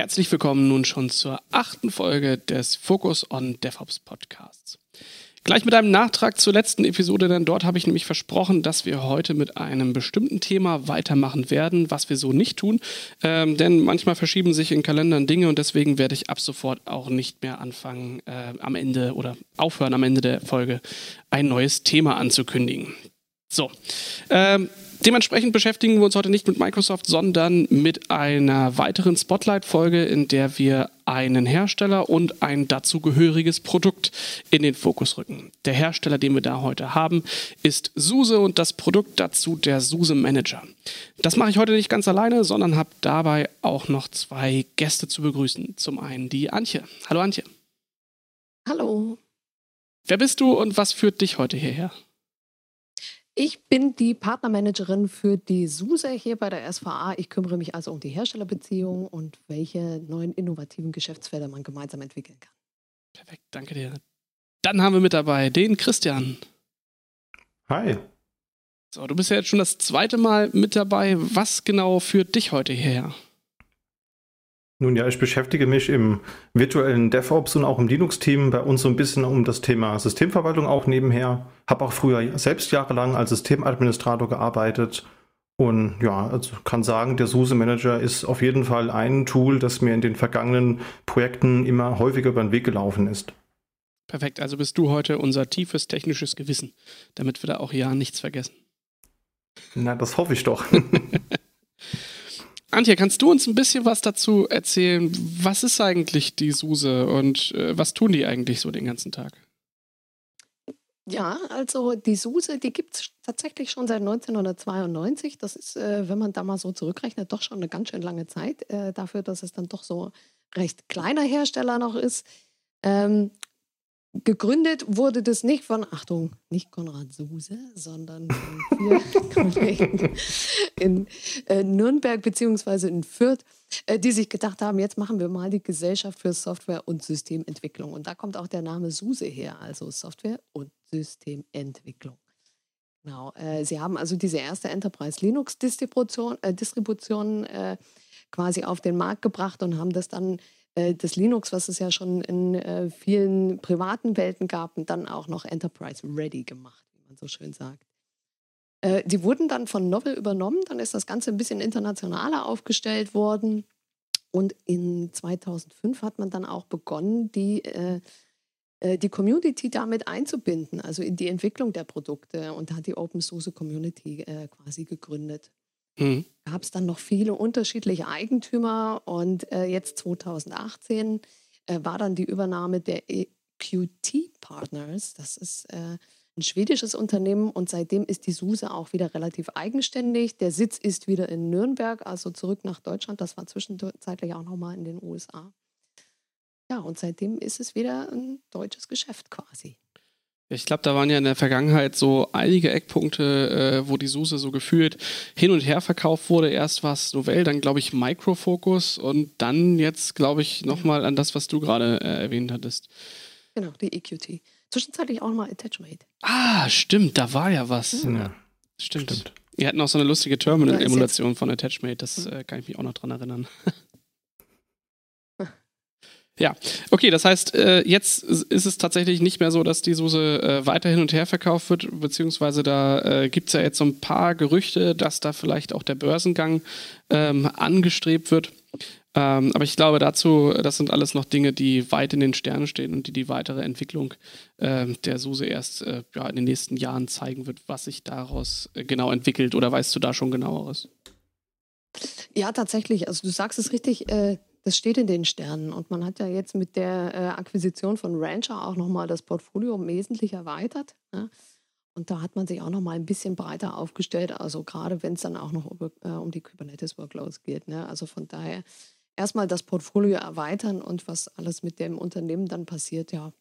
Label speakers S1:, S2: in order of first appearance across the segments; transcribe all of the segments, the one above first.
S1: Herzlich willkommen nun schon zur achten Folge des Focus on DevOps Podcasts. Gleich mit einem Nachtrag zur letzten Episode, denn dort habe ich nämlich versprochen, dass wir heute mit einem bestimmten Thema weitermachen werden, was wir so nicht tun. Ähm, denn manchmal verschieben sich in Kalendern Dinge und deswegen werde ich ab sofort auch nicht mehr anfangen, äh, am Ende oder aufhören, am Ende der Folge ein neues Thema anzukündigen. So. Ähm, Dementsprechend beschäftigen wir uns heute nicht mit Microsoft, sondern mit einer weiteren Spotlight-Folge, in der wir einen Hersteller und ein dazugehöriges Produkt in den Fokus rücken. Der Hersteller, den wir da heute haben, ist SUSE und das Produkt dazu der SUSE Manager. Das mache ich heute nicht ganz alleine, sondern habe dabei auch noch zwei Gäste zu begrüßen. Zum einen die Antje. Hallo Antje.
S2: Hallo.
S1: Wer bist du und was führt dich heute hierher?
S2: Ich bin die Partnermanagerin für die SUSE hier bei der SVA. Ich kümmere mich also um die Herstellerbeziehungen und welche neuen innovativen Geschäftsfelder man gemeinsam entwickeln kann.
S1: Perfekt, danke dir. Dann haben wir mit dabei den Christian.
S3: Hi.
S1: So, du bist ja jetzt schon das zweite Mal mit dabei. Was genau führt dich heute hierher?
S3: Nun ja, ich beschäftige mich im virtuellen DevOps und auch im Linux-Team bei uns so ein bisschen um das Thema Systemverwaltung auch nebenher. Habe auch früher selbst jahrelang als Systemadministrator gearbeitet und ja, also kann sagen, der SUSE Manager ist auf jeden Fall ein Tool, das mir in den vergangenen Projekten immer häufiger über den Weg gelaufen ist.
S1: Perfekt, also bist du heute unser tiefes technisches Gewissen, damit wir da auch ja nichts vergessen.
S3: Na, das hoffe ich doch.
S1: Antje, kannst du uns ein bisschen was dazu erzählen? Was ist eigentlich die SUSE und äh, was tun die eigentlich so den ganzen Tag?
S2: Ja, also die SUSE, die gibt es tatsächlich schon seit 1992. Das ist, äh, wenn man da mal so zurückrechnet, doch schon eine ganz schön lange Zeit äh, dafür, dass es dann doch so recht kleiner Hersteller noch ist. Ähm, Gegründet wurde das nicht von, Achtung, nicht Konrad Suse, sondern von vier Kollegen in äh, Nürnberg beziehungsweise in Fürth, äh, die sich gedacht haben, jetzt machen wir mal die Gesellschaft für Software- und Systementwicklung. Und da kommt auch der Name SUSE her, also Software- und Systementwicklung. Genau, äh, sie haben also diese erste Enterprise Linux-Distribution äh, Distribution, äh, quasi auf den Markt gebracht und haben das dann äh, das Linux, was es ja schon in äh, vielen privaten Welten gab, und dann auch noch Enterprise Ready gemacht, wie man so schön sagt. Äh, die wurden dann von Novel übernommen, dann ist das Ganze ein bisschen internationaler aufgestellt worden. Und in 2005 hat man dann auch begonnen, die, äh, äh, die Community damit einzubinden, also in die Entwicklung der Produkte und hat die Open Source Community äh, quasi gegründet. Mhm. Gab es dann noch viele unterschiedliche Eigentümer und äh, jetzt 2018 äh, war dann die Übernahme der EQT Partners. Das ist äh, ein schwedisches Unternehmen und seitdem ist die SUSE auch wieder relativ eigenständig. Der Sitz ist wieder in Nürnberg, also zurück nach Deutschland. Das war zwischenzeitlich auch nochmal in den USA. Ja, und seitdem ist es wieder ein deutsches Geschäft quasi.
S1: Ich glaube, da waren ja in der Vergangenheit so einige Eckpunkte, äh, wo die SUSE so gefühlt hin und her verkauft wurde. Erst war es Novell, dann glaube ich Microfocus und dann jetzt glaube ich nochmal an das, was du gerade äh, erwähnt hattest.
S2: Genau, die EQT. Zwischenzeitlich auch mal Attachmate.
S1: Ah, stimmt, da war ja was. Ja, ja stimmt. stimmt. Wir hatten auch so eine lustige Terminal-Emulation von Attachmate, das äh, kann ich mich auch noch dran erinnern. Ja, okay, das heißt, äh, jetzt ist es tatsächlich nicht mehr so, dass die Soße äh, weiter hin und her verkauft wird, beziehungsweise da äh, gibt es ja jetzt so ein paar Gerüchte, dass da vielleicht auch der Börsengang ähm, angestrebt wird. Ähm, aber ich glaube dazu, das sind alles noch Dinge, die weit in den Sternen stehen und die die weitere Entwicklung äh, der SUSE erst äh, ja, in den nächsten Jahren zeigen wird, was sich daraus genau entwickelt. Oder weißt du da schon genaueres?
S2: Ja, tatsächlich. Also du sagst es richtig, äh, das steht in den Sternen. Und man hat ja jetzt mit der äh, Akquisition von Rancher auch nochmal das Portfolio wesentlich erweitert. Ne? Und da hat man sich auch nochmal ein bisschen breiter aufgestellt. Also gerade wenn es dann auch noch über, äh, um die Kubernetes-Workloads geht. Ne? Also von daher erstmal das Portfolio erweitern und was alles mit dem Unternehmen dann passiert, ja,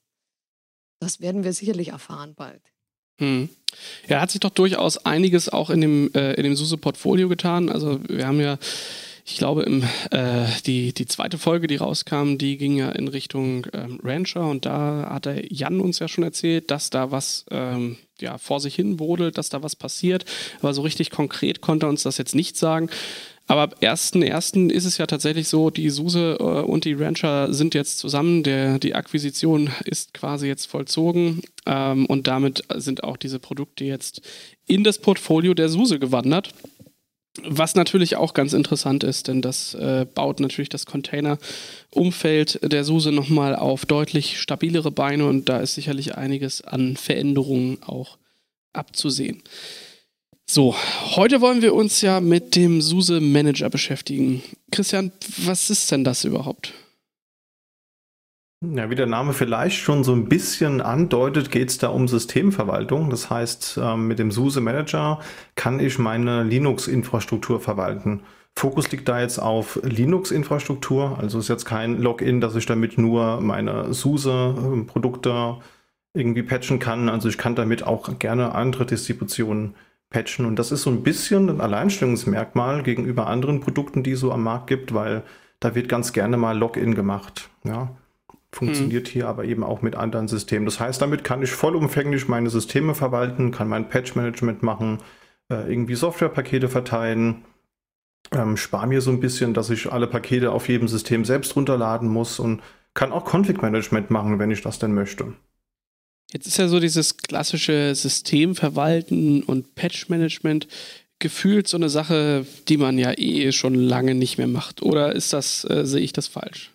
S2: das werden wir sicherlich erfahren bald.
S1: Hm. Ja, hat sich doch durchaus einiges auch in dem, äh, in dem SUSE-Portfolio getan. Also wir haben ja ich glaube, im, äh, die, die zweite Folge, die rauskam, die ging ja in Richtung ähm, Rancher und da hat der Jan uns ja schon erzählt, dass da was ähm, ja, vor sich hin brodelt, dass da was passiert. Aber so richtig konkret konnte er uns das jetzt nicht sagen. Aber ab 1.1. ist es ja tatsächlich so, die SUSE äh, und die Rancher sind jetzt zusammen. Der, die Akquisition ist quasi jetzt vollzogen ähm, und damit sind auch diese Produkte jetzt in das Portfolio der SUSE gewandert. Was natürlich auch ganz interessant ist, denn das äh, baut natürlich das Container-Umfeld der SUSE nochmal auf deutlich stabilere Beine und da ist sicherlich einiges an Veränderungen auch abzusehen. So, heute wollen wir uns ja mit dem SUSE Manager beschäftigen. Christian, was ist denn das überhaupt?
S3: Ja, wie der Name vielleicht schon so ein bisschen andeutet, geht es da um Systemverwaltung. Das heißt, ähm, mit dem SUSE Manager kann ich meine Linux-Infrastruktur verwalten. Fokus liegt da jetzt auf Linux-Infrastruktur. Also ist jetzt kein Login, dass ich damit nur meine SUSE-Produkte irgendwie patchen kann. Also ich kann damit auch gerne andere Distributionen patchen. Und das ist so ein bisschen ein Alleinstellungsmerkmal gegenüber anderen Produkten, die es so am Markt gibt, weil da wird ganz gerne mal Login gemacht. Ja. Funktioniert hm. hier aber eben auch mit anderen Systemen. Das heißt, damit kann ich vollumfänglich meine Systeme verwalten, kann mein Patch-Management machen, äh, irgendwie Softwarepakete verteilen, ähm, spare mir so ein bisschen, dass ich alle Pakete auf jedem System selbst runterladen muss und kann auch Config-Management machen, wenn ich das denn möchte.
S1: Jetzt ist ja so dieses klassische Systemverwalten und Patch-Management gefühlt so eine Sache, die man ja eh schon lange nicht mehr macht. Oder ist das, äh, sehe ich das falsch?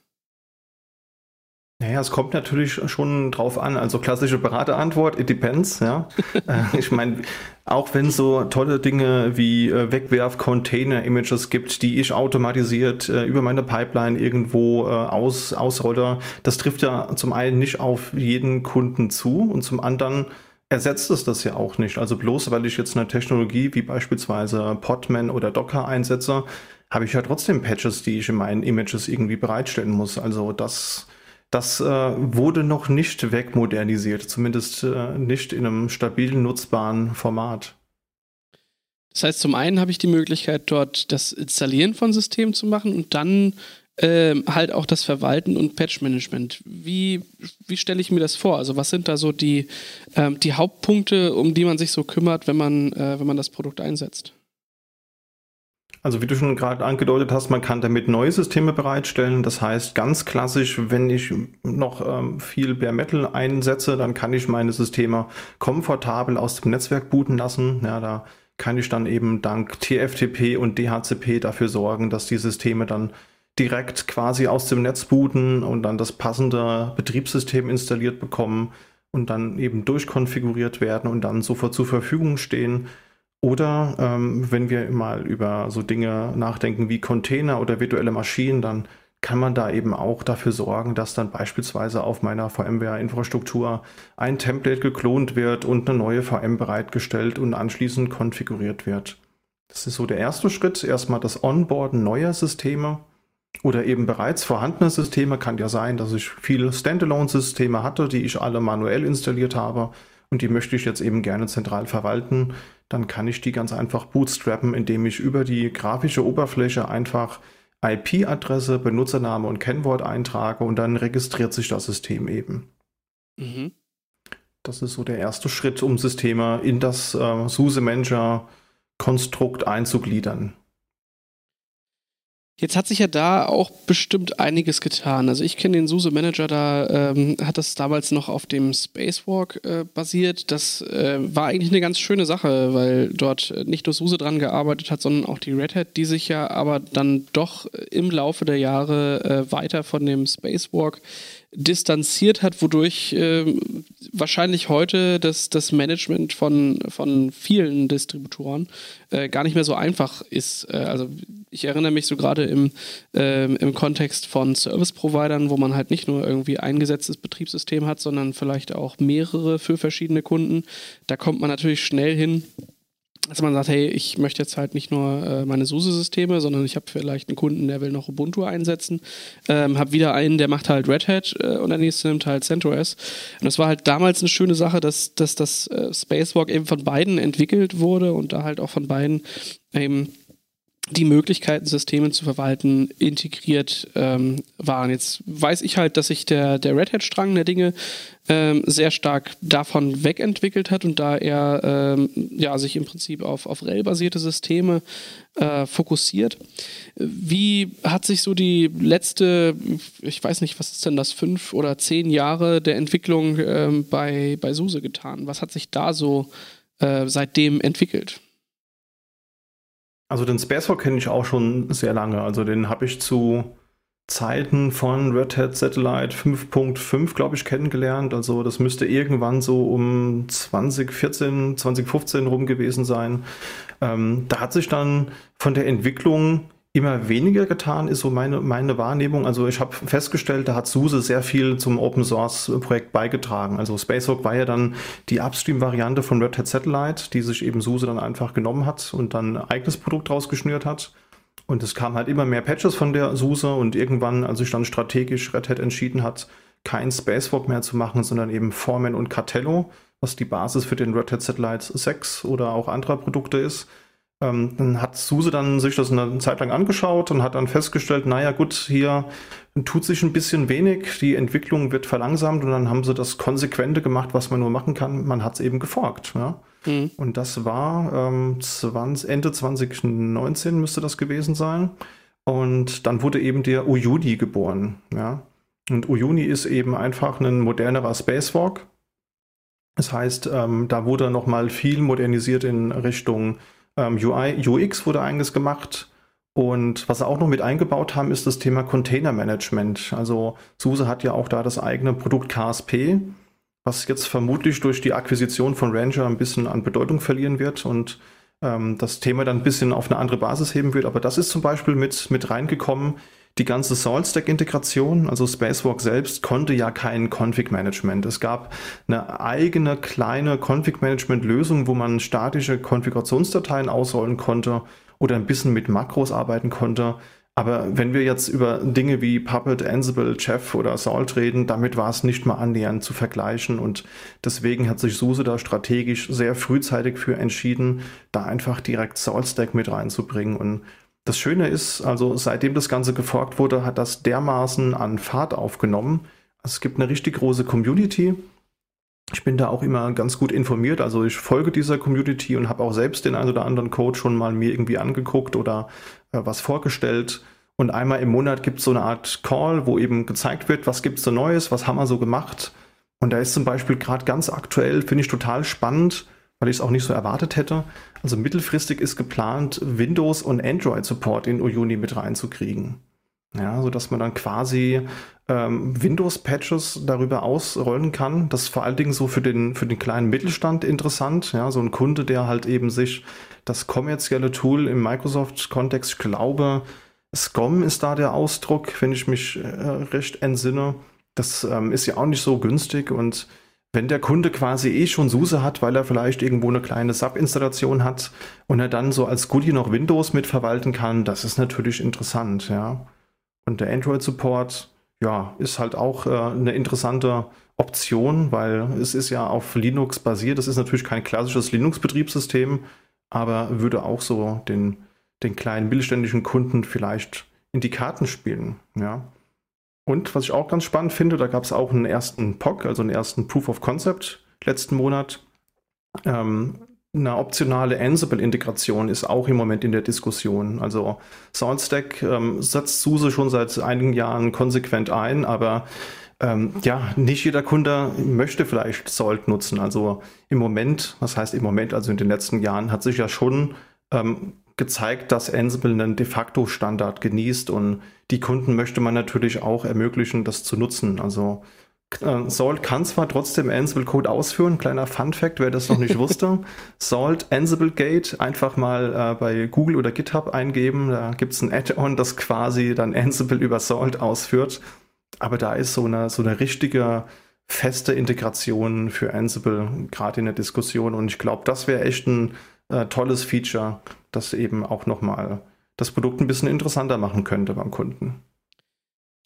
S3: Naja, es kommt natürlich schon drauf an. Also klassische Beraterantwort, it depends, ja. Äh, ich meine, auch wenn es so tolle Dinge wie äh, Wegwerf-Container-Images gibt, die ich automatisiert äh, über meine Pipeline irgendwo äh, aus, ausrolle, das trifft ja zum einen nicht auf jeden Kunden zu und zum anderen ersetzt es das ja auch nicht. Also bloß weil ich jetzt eine Technologie wie beispielsweise Podman oder Docker einsetze, habe ich ja trotzdem Patches, die ich in meinen Images irgendwie bereitstellen muss. Also das das äh, wurde noch nicht wegmodernisiert, zumindest äh, nicht in einem stabilen, nutzbaren Format.
S1: Das heißt, zum einen habe ich die Möglichkeit, dort das Installieren von Systemen zu machen und dann äh, halt auch das Verwalten und Patch-Management. Wie, wie stelle ich mir das vor? Also was sind da so die, ähm, die Hauptpunkte, um die man sich so kümmert, wenn man, äh, wenn man das Produkt einsetzt?
S3: Also wie du schon gerade angedeutet hast, man kann damit neue Systeme bereitstellen. Das heißt, ganz klassisch, wenn ich noch ähm, viel Bare Metal einsetze, dann kann ich meine Systeme komfortabel aus dem Netzwerk booten lassen. Ja, da kann ich dann eben dank TFTP und DHCP dafür sorgen, dass die Systeme dann direkt quasi aus dem Netz booten und dann das passende Betriebssystem installiert bekommen und dann eben durchkonfiguriert werden und dann sofort zur Verfügung stehen. Oder ähm, wenn wir mal über so Dinge nachdenken wie Container oder virtuelle Maschinen, dann kann man da eben auch dafür sorgen, dass dann beispielsweise auf meiner VMware-Infrastruktur ein Template geklont wird und eine neue VM bereitgestellt und anschließend konfiguriert wird. Das ist so der erste Schritt. Erstmal das Onboarden neuer Systeme oder eben bereits vorhandene Systeme. Kann ja sein, dass ich viele Standalone-Systeme hatte, die ich alle manuell installiert habe und die möchte ich jetzt eben gerne zentral verwalten dann kann ich die ganz einfach bootstrappen, indem ich über die grafische Oberfläche einfach IP-Adresse, Benutzername und Kennwort eintrage und dann registriert sich das System eben. Mhm. Das ist so der erste Schritt, um Systeme in das äh, SUSE Manager Konstrukt einzugliedern.
S1: Jetzt hat sich ja da auch bestimmt einiges getan. Also ich kenne den SUSE Manager, da ähm, hat das damals noch auf dem Spacewalk äh, basiert. Das äh, war eigentlich eine ganz schöne Sache, weil dort nicht nur SUSE dran gearbeitet hat, sondern auch die Red Hat, die sich ja aber dann doch im Laufe der Jahre äh, weiter von dem Spacewalk distanziert hat, wodurch äh, wahrscheinlich heute das, das Management von, von vielen Distributoren äh, gar nicht mehr so einfach ist. Äh, also ich erinnere mich so gerade im, ähm, im Kontext von Service-Providern, wo man halt nicht nur irgendwie ein gesetztes Betriebssystem hat, sondern vielleicht auch mehrere für verschiedene Kunden. Da kommt man natürlich schnell hin, dass man sagt, hey, ich möchte jetzt halt nicht nur äh, meine SUSE-Systeme, sondern ich habe vielleicht einen Kunden, der will noch Ubuntu einsetzen, ähm, habe wieder einen, der macht halt Red Hat äh, und der nächste nimmt halt CentOS. Und das war halt damals eine schöne Sache, dass, dass das äh, Spacewalk eben von beiden entwickelt wurde und da halt auch von beiden eben die Möglichkeiten, Systeme zu verwalten, integriert ähm, waren. Jetzt weiß ich halt, dass sich der, der Red Hat-Strang der Dinge ähm, sehr stark davon wegentwickelt hat und da er ähm, ja, sich im Prinzip auf, auf RHEL-basierte Systeme äh, fokussiert. Wie hat sich so die letzte, ich weiß nicht, was ist denn das, fünf oder zehn Jahre der Entwicklung ähm, bei, bei SUSE getan? Was hat sich da so äh, seitdem entwickelt?
S3: Also den Spacewalk kenne ich auch schon sehr lange. Also den habe ich zu Zeiten von Red Hat Satellite 5.5, glaube ich, kennengelernt. Also das müsste irgendwann so um 2014, 2015 rum gewesen sein. Ähm, da hat sich dann von der Entwicklung immer weniger getan, ist so meine, meine Wahrnehmung. Also ich habe festgestellt, da hat SUSE sehr viel zum Open Source Projekt beigetragen. Also Spacewalk war ja dann die Upstream-Variante von Red Hat Satellite, die sich eben SUSE dann einfach genommen hat und dann ein eigenes Produkt rausgeschnürt hat. Und es kam halt immer mehr Patches von der SUSE und irgendwann, als sich dann strategisch Red Hat entschieden hat, kein Spacewalk mehr zu machen, sondern eben Foreman und Cartello, was die Basis für den Red Hat Satellite 6 oder auch anderer Produkte ist, ähm, dann hat Suse dann sich das eine Zeit lang angeschaut und hat dann festgestellt, naja gut, hier tut sich ein bisschen wenig, die Entwicklung wird verlangsamt und dann haben sie das Konsequente gemacht, was man nur machen kann, man hat es eben geforkt. Ja? Mhm. Und das war ähm, 20, Ende 2019 müsste das gewesen sein. Und dann wurde eben der Uyuni geboren. Ja? Und Uyuni ist eben einfach ein modernerer Spacewalk. Das heißt, ähm, da wurde nochmal viel modernisiert in Richtung ähm, UI, UX wurde einiges gemacht. Und was sie auch noch mit eingebaut haben, ist das Thema Container Management. Also SUSE hat ja auch da das eigene Produkt KSP, was jetzt vermutlich durch die Akquisition von Ranger ein bisschen an Bedeutung verlieren wird und ähm, das Thema dann ein bisschen auf eine andere Basis heben wird. Aber das ist zum Beispiel mit, mit reingekommen die ganze Salt-Stack-Integration, also Spacewalk selbst, konnte ja kein Config-Management. Es gab eine eigene kleine Config-Management-Lösung, wo man statische Konfigurationsdateien ausrollen konnte oder ein bisschen mit Makros arbeiten konnte. Aber wenn wir jetzt über Dinge wie Puppet, Ansible, Chef oder Salt reden, damit war es nicht mal annähernd zu vergleichen und deswegen hat sich SUSE da strategisch sehr frühzeitig für entschieden, da einfach direkt Salt Stack mit reinzubringen und das Schöne ist, also seitdem das Ganze geforkt wurde, hat das dermaßen an Fahrt aufgenommen. Also es gibt eine richtig große Community. Ich bin da auch immer ganz gut informiert. Also ich folge dieser Community und habe auch selbst den einen oder anderen Code schon mal mir irgendwie angeguckt oder äh, was vorgestellt. Und einmal im Monat gibt es so eine Art Call, wo eben gezeigt wird, was gibt es so Neues, was haben wir so gemacht. Und da ist zum Beispiel gerade ganz aktuell, finde ich total spannend, weil ich es auch nicht so erwartet hätte. Also mittelfristig ist geplant, Windows und Android Support in Uyuni mit reinzukriegen. Ja, so dass man dann quasi ähm, Windows-Patches darüber ausrollen kann. Das ist vor allen Dingen so für den, für den kleinen Mittelstand interessant. Ja, so ein Kunde, der halt eben sich das kommerzielle Tool im Microsoft-Kontext, ich glaube, SCOM ist da der Ausdruck, wenn ich mich äh, recht entsinne. Das ähm, ist ja auch nicht so günstig und wenn der Kunde quasi eh schon SUSE hat, weil er vielleicht irgendwo eine kleine Sub-Installation hat und er dann so als Goodie noch Windows mitverwalten kann, das ist natürlich interessant, ja. Und der Android-Support, ja, ist halt auch äh, eine interessante Option, weil es ist ja auf Linux basiert. Das ist natürlich kein klassisches Linux-Betriebssystem, aber würde auch so den, den kleinen mittelständischen Kunden vielleicht in die Karten spielen, ja. Und was ich auch ganz spannend finde, da gab es auch einen ersten POC, also einen ersten Proof of Concept letzten Monat. Ähm, eine optionale Ansible-Integration ist auch im Moment in der Diskussion. Also SaltStack ähm, setzt SUSE schon seit einigen Jahren konsequent ein, aber ähm, ja, nicht jeder Kunde möchte vielleicht Salt nutzen. Also im Moment, was heißt im Moment, also in den letzten Jahren, hat sich ja schon ähm, gezeigt, dass Ansible einen de facto Standard genießt und die Kunden möchte man natürlich auch ermöglichen, das zu nutzen. Also äh, Salt kann zwar trotzdem Ansible-Code ausführen, kleiner Fun-Fact, wer das noch nicht wusste. Salt Ansible Gate einfach mal äh, bei Google oder GitHub eingeben. Da gibt es ein Add-on, das quasi dann Ansible über Salt ausführt. Aber da ist so eine, so eine richtige feste Integration für Ansible gerade in der Diskussion. Und ich glaube, das wäre echt ein äh, tolles Feature, das eben auch nochmal das Produkt ein bisschen interessanter machen könnte beim Kunden.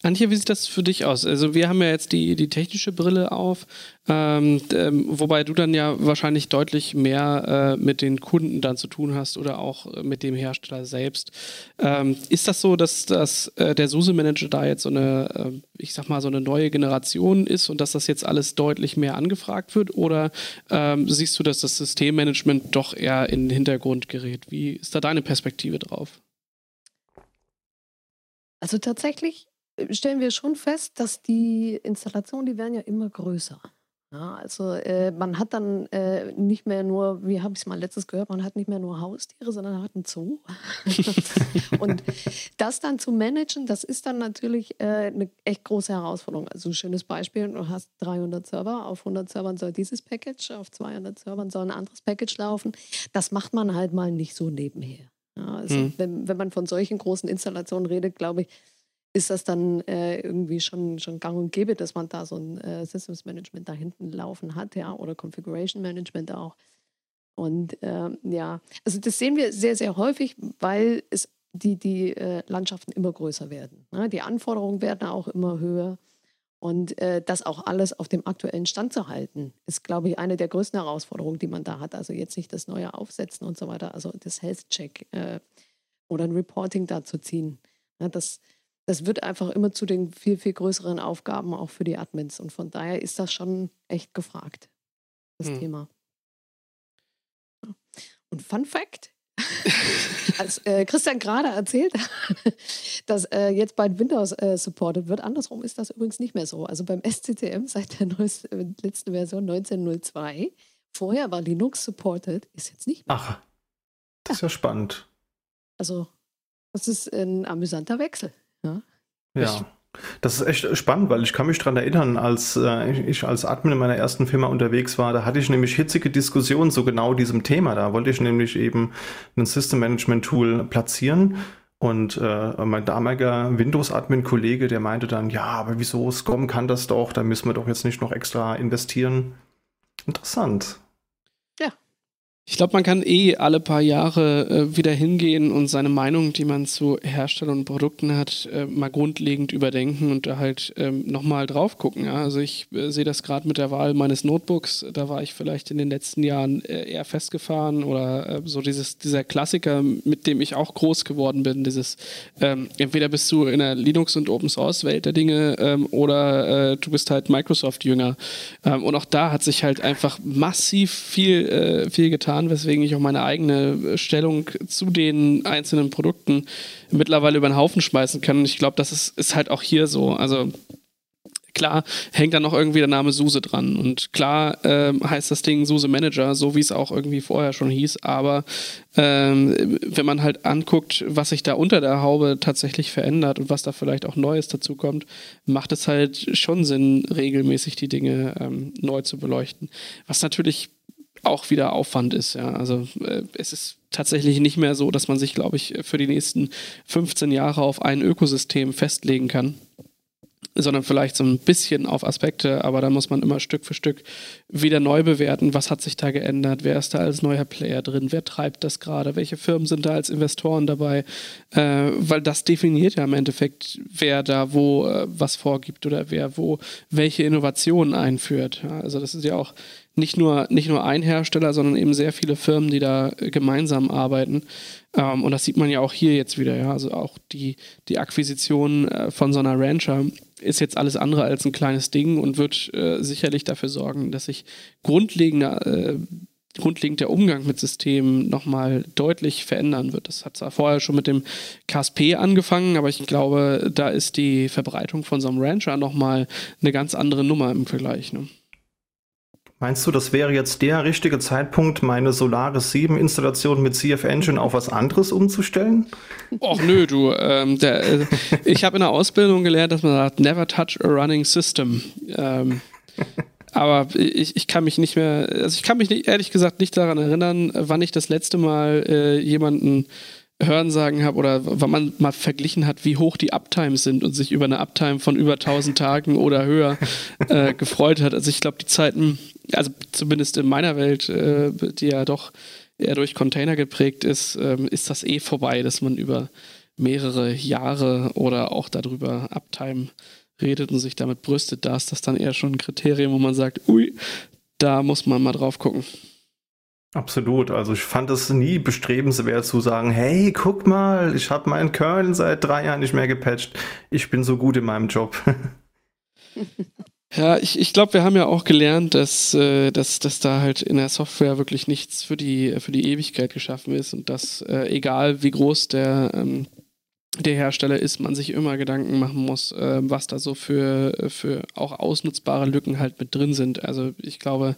S1: Antje, wie sieht das für dich aus? Also wir haben ja jetzt die, die technische Brille auf, ähm, ähm, wobei du dann ja wahrscheinlich deutlich mehr äh, mit den Kunden dann zu tun hast oder auch äh, mit dem Hersteller selbst. Ähm, ist das so, dass, dass äh, der SUSE-Manager da jetzt so eine, äh, ich sag mal, so eine neue Generation ist und dass das jetzt alles deutlich mehr angefragt wird? Oder ähm, siehst du, dass das Systemmanagement doch eher in den Hintergrund gerät? Wie ist da deine Perspektive drauf?
S2: Also tatsächlich stellen wir schon fest, dass die Installationen, die werden ja immer größer. Ja, also äh, man hat dann äh, nicht mehr nur, wie habe ich es mal letztes gehört, man hat nicht mehr nur Haustiere, sondern man hat einen Zoo. und das dann zu managen, das ist dann natürlich äh, eine echt große Herausforderung. Also ein schönes Beispiel, du hast 300 Server, auf 100 Servern soll dieses Package, auf 200 Servern soll ein anderes Package laufen. Das macht man halt mal nicht so nebenher. Ja, also hm. wenn, wenn man von solchen großen Installationen redet, glaube ich, ist das dann äh, irgendwie schon, schon gang und gäbe, dass man da so ein äh, Systems Management da hinten laufen hat, ja, oder Configuration Management auch. Und äh, ja, also das sehen wir sehr, sehr häufig, weil es die, die äh, Landschaften immer größer werden. Ne? Die Anforderungen werden auch immer höher. Und äh, das auch alles auf dem aktuellen Stand zu halten, ist, glaube ich, eine der größten Herausforderungen, die man da hat. Also jetzt nicht das Neue aufsetzen und so weiter, also das Health-Check äh, oder ein Reporting da zu ziehen. Ja, das, das wird einfach immer zu den viel, viel größeren Aufgaben auch für die Admins. Und von daher ist das schon echt gefragt, das hm. Thema. Und Fun Fact, als äh, Christian gerade erzählt hat, dass äh, jetzt bald Windows äh, supported wird. Andersrum ist das übrigens nicht mehr so. Also beim SCCM seit der neuesten, äh, letzten Version 1902. Vorher war Linux supported, ist jetzt nicht
S3: mehr. Ach, das ist ja spannend.
S2: Also, das ist ein amüsanter Wechsel. Ja.
S3: ja. Das ist echt spannend, weil ich kann mich daran erinnern, als äh, ich als Admin in meiner ersten Firma unterwegs war, da hatte ich nämlich hitzige Diskussionen zu genau diesem Thema. Da wollte ich nämlich eben ein System Management Tool platzieren und äh, mein damaliger Windows-Admin-Kollege, der meinte dann, ja, aber wieso, SCOM kann das doch, da müssen wir doch jetzt nicht noch extra investieren. Interessant.
S1: Ich glaube, man kann eh alle paar Jahre äh, wieder hingehen und seine Meinung, die man zu Herstellern und Produkten hat, äh, mal grundlegend überdenken und da halt ähm, nochmal drauf gucken. Ja? Also ich äh, sehe das gerade mit der Wahl meines Notebooks. Da war ich vielleicht in den letzten Jahren äh, eher festgefahren oder äh, so dieses, dieser Klassiker, mit dem ich auch groß geworden bin. Dieses ähm, entweder bist du in der Linux- und Open-Source-Welt der Dinge ähm, oder äh, du bist halt Microsoft-Jünger. Ähm, und auch da hat sich halt einfach massiv viel, viel getan getan, weswegen ich auch meine eigene Stellung zu den einzelnen Produkten mittlerweile über den Haufen schmeißen kann. Ich glaube, das ist, ist halt auch hier so. Also klar hängt da noch irgendwie der Name SUSE dran. Und klar ähm, heißt das Ding SUSE Manager, so wie es auch irgendwie vorher schon hieß. Aber ähm, wenn man halt anguckt, was sich da unter der Haube tatsächlich verändert und was da vielleicht auch Neues dazu kommt, macht es halt schon Sinn, regelmäßig die Dinge ähm, neu zu beleuchten. Was natürlich auch wieder Aufwand ist. Ja. Also äh, es ist tatsächlich nicht mehr so, dass man sich, glaube ich, für die nächsten 15 Jahre auf ein Ökosystem festlegen kann, sondern vielleicht so ein bisschen auf Aspekte, aber da muss man immer Stück für Stück wieder neu bewerten, was hat sich da geändert, wer ist da als neuer Player drin, wer treibt das gerade, welche Firmen sind da als Investoren dabei, äh, weil das definiert ja im Endeffekt, wer da wo äh, was vorgibt oder wer wo welche Innovationen einführt. Ja, also das ist ja auch nicht nur, nicht nur ein Hersteller, sondern eben sehr viele Firmen, die da gemeinsam arbeiten. Ähm, und das sieht man ja auch hier jetzt wieder, ja. Also auch die, die Akquisition äh, von so einer Rancher ist jetzt alles andere als ein kleines Ding und wird äh, sicherlich dafür sorgen, dass sich grundlegender, äh, grundlegend der Umgang mit Systemen nochmal deutlich verändern wird. Das hat zwar vorher schon mit dem KSP angefangen, aber ich glaube, da ist die Verbreitung von so einem Rancher nochmal eine ganz andere Nummer im Vergleich. Ne?
S3: Meinst du, das wäre jetzt der richtige Zeitpunkt, meine Solaris 7 Installation mit CF Engine auf was anderes umzustellen?
S1: Och nö, du. Ähm, der, äh, ich habe in der Ausbildung gelernt, dass man sagt, never touch a running system. Ähm, aber ich, ich kann mich nicht mehr, also ich kann mich nicht, ehrlich gesagt nicht daran erinnern, wann ich das letzte Mal äh, jemanden Hörensagen habe oder wann man mal verglichen hat, wie hoch die Uptimes sind und sich über eine Uptime von über 1000 Tagen oder höher äh, gefreut hat. Also ich glaube, die Zeiten, also zumindest in meiner Welt, äh, die ja doch eher durch Container geprägt ist, äh, ist das eh vorbei, dass man über mehrere Jahre oder auch darüber Uptime redet und sich damit brüstet, da ist das dann eher schon ein Kriterium, wo man sagt, ui, da muss man mal drauf gucken.
S3: Absolut. Also ich fand es nie bestrebenswert zu sagen, hey, guck mal, ich habe meinen Kernel seit drei Jahren nicht mehr gepatcht. Ich bin so gut in meinem Job.
S1: Ja, ich, ich glaube, wir haben ja auch gelernt, dass, äh, dass, dass da halt in der Software wirklich nichts für die, für die Ewigkeit geschaffen ist und dass äh, egal wie groß der, ähm, der Hersteller ist, man sich immer Gedanken machen muss, äh, was da so für, für auch ausnutzbare Lücken halt mit drin sind. Also ich glaube,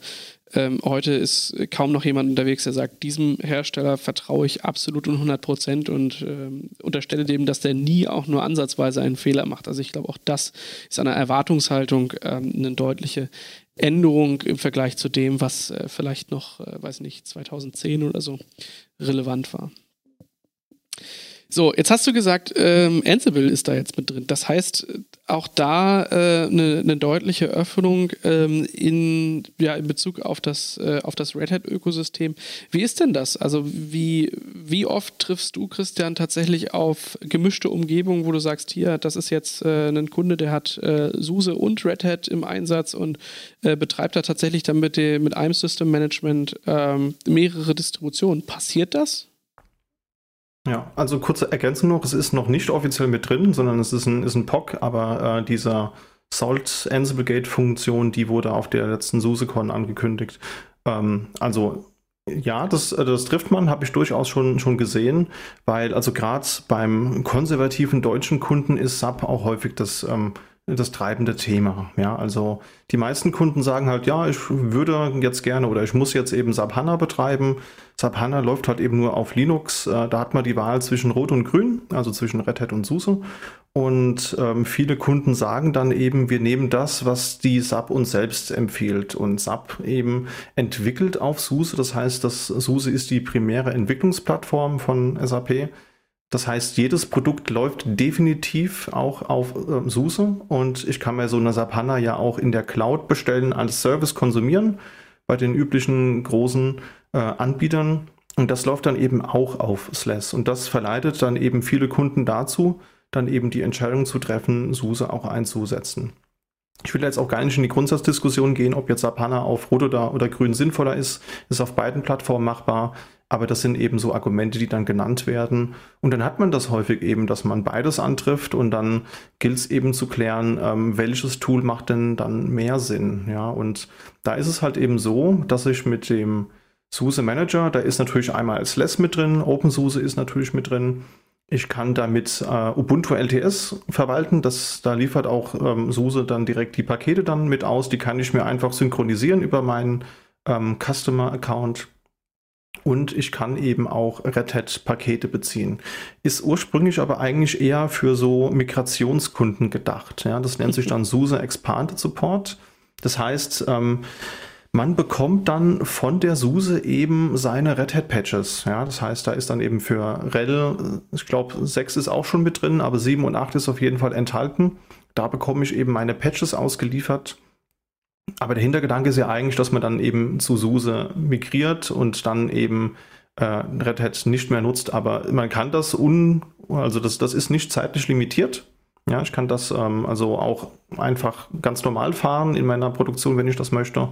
S1: ähm, heute ist kaum noch jemand unterwegs, der sagt, diesem Hersteller vertraue ich absolut und 100 Prozent und ähm, unterstelle dem, dass der nie auch nur ansatzweise einen Fehler macht. Also ich glaube, auch das ist eine Erwartungshaltung ähm, eine deutliche Änderung im Vergleich zu dem, was äh, vielleicht noch, äh, weiß nicht, 2010 oder so relevant war. So, jetzt hast du gesagt, ähm, Ansible ist da jetzt mit drin. Das heißt, auch da eine äh, ne, ne deutliche Öffnung ähm, in, ja, in Bezug auf das, äh, auf das Red Hat-Ökosystem. Wie ist denn das? Also wie, wie oft triffst du, Christian, tatsächlich auf gemischte Umgebungen, wo du sagst, hier, das ist jetzt äh, ein Kunde, der hat äh, SUSE und Red Hat im Einsatz und äh, betreibt da tatsächlich dann mit, dem, mit einem System Management ähm, mehrere Distributionen. Passiert das?
S3: Ja, also kurze Ergänzung noch, es ist noch nicht offiziell mit drin, sondern es ist ein, ist ein POC, aber äh, dieser Salt Ansible Gate Funktion, die wurde auf der letzten SuseCon angekündigt. Ähm, also ja, das, äh, das trifft man, habe ich durchaus schon, schon gesehen, weil also gerade beim konservativen deutschen Kunden ist SAP auch häufig das ähm, das treibende Thema. Ja, also die meisten Kunden sagen halt, ja, ich würde jetzt gerne oder ich muss jetzt eben SAP HANA betreiben. SAP HANA läuft halt eben nur auf Linux. Äh, da hat man die Wahl zwischen Rot und Grün, also zwischen Red Hat und SUSE. Und ähm, viele Kunden sagen dann eben, wir nehmen das, was die SAP uns selbst empfiehlt. Und SAP eben entwickelt auf SUSE. Das heißt, das SUSE ist die primäre Entwicklungsplattform von SAP. Das heißt, jedes Produkt läuft definitiv auch auf äh, SUSE und ich kann mir so eine Sapana ja auch in der Cloud bestellen, als Service konsumieren bei den üblichen großen äh, Anbietern. Und das läuft dann eben auch auf SLES. Und das verleitet dann eben viele Kunden dazu, dann eben die Entscheidung zu treffen, SUSE auch einzusetzen. Ich will jetzt auch gar nicht in die Grundsatzdiskussion gehen, ob jetzt Sapana auf Rot oder, oder Grün sinnvoller ist. Ist auf beiden Plattformen machbar. Aber das sind eben so Argumente, die dann genannt werden. Und dann hat man das häufig eben, dass man beides antrifft und dann gilt es eben zu klären, ähm, welches Tool macht denn dann mehr Sinn. Ja, und da ist es halt eben so, dass ich mit dem SUSE Manager, da ist natürlich einmal SLES mit drin, OpenSUSE ist natürlich mit drin. Ich kann damit äh, Ubuntu LTS verwalten. Das, da liefert auch ähm, SUSE dann direkt die Pakete dann mit aus. Die kann ich mir einfach synchronisieren über meinen ähm, Customer Account und ich kann eben auch Red Hat-Pakete beziehen. Ist ursprünglich aber eigentlich eher für so Migrationskunden gedacht. Ja, das nennt sich dann SUSE Expanded Support. Das heißt, ähm, man bekommt dann von der SUSE eben seine Red Hat Patches. Ja, das heißt, da ist dann eben für REL, ich glaube, 6 ist auch schon mit drin, aber 7 und 8 ist auf jeden Fall enthalten. Da bekomme ich eben meine Patches ausgeliefert aber der Hintergedanke ist ja eigentlich, dass man dann eben zu SUSE migriert und dann eben äh, Red Hat nicht mehr nutzt. Aber man kann das un, also das, das ist nicht zeitlich limitiert. Ja, ich kann das ähm, also auch einfach ganz normal fahren in meiner Produktion, wenn ich das möchte.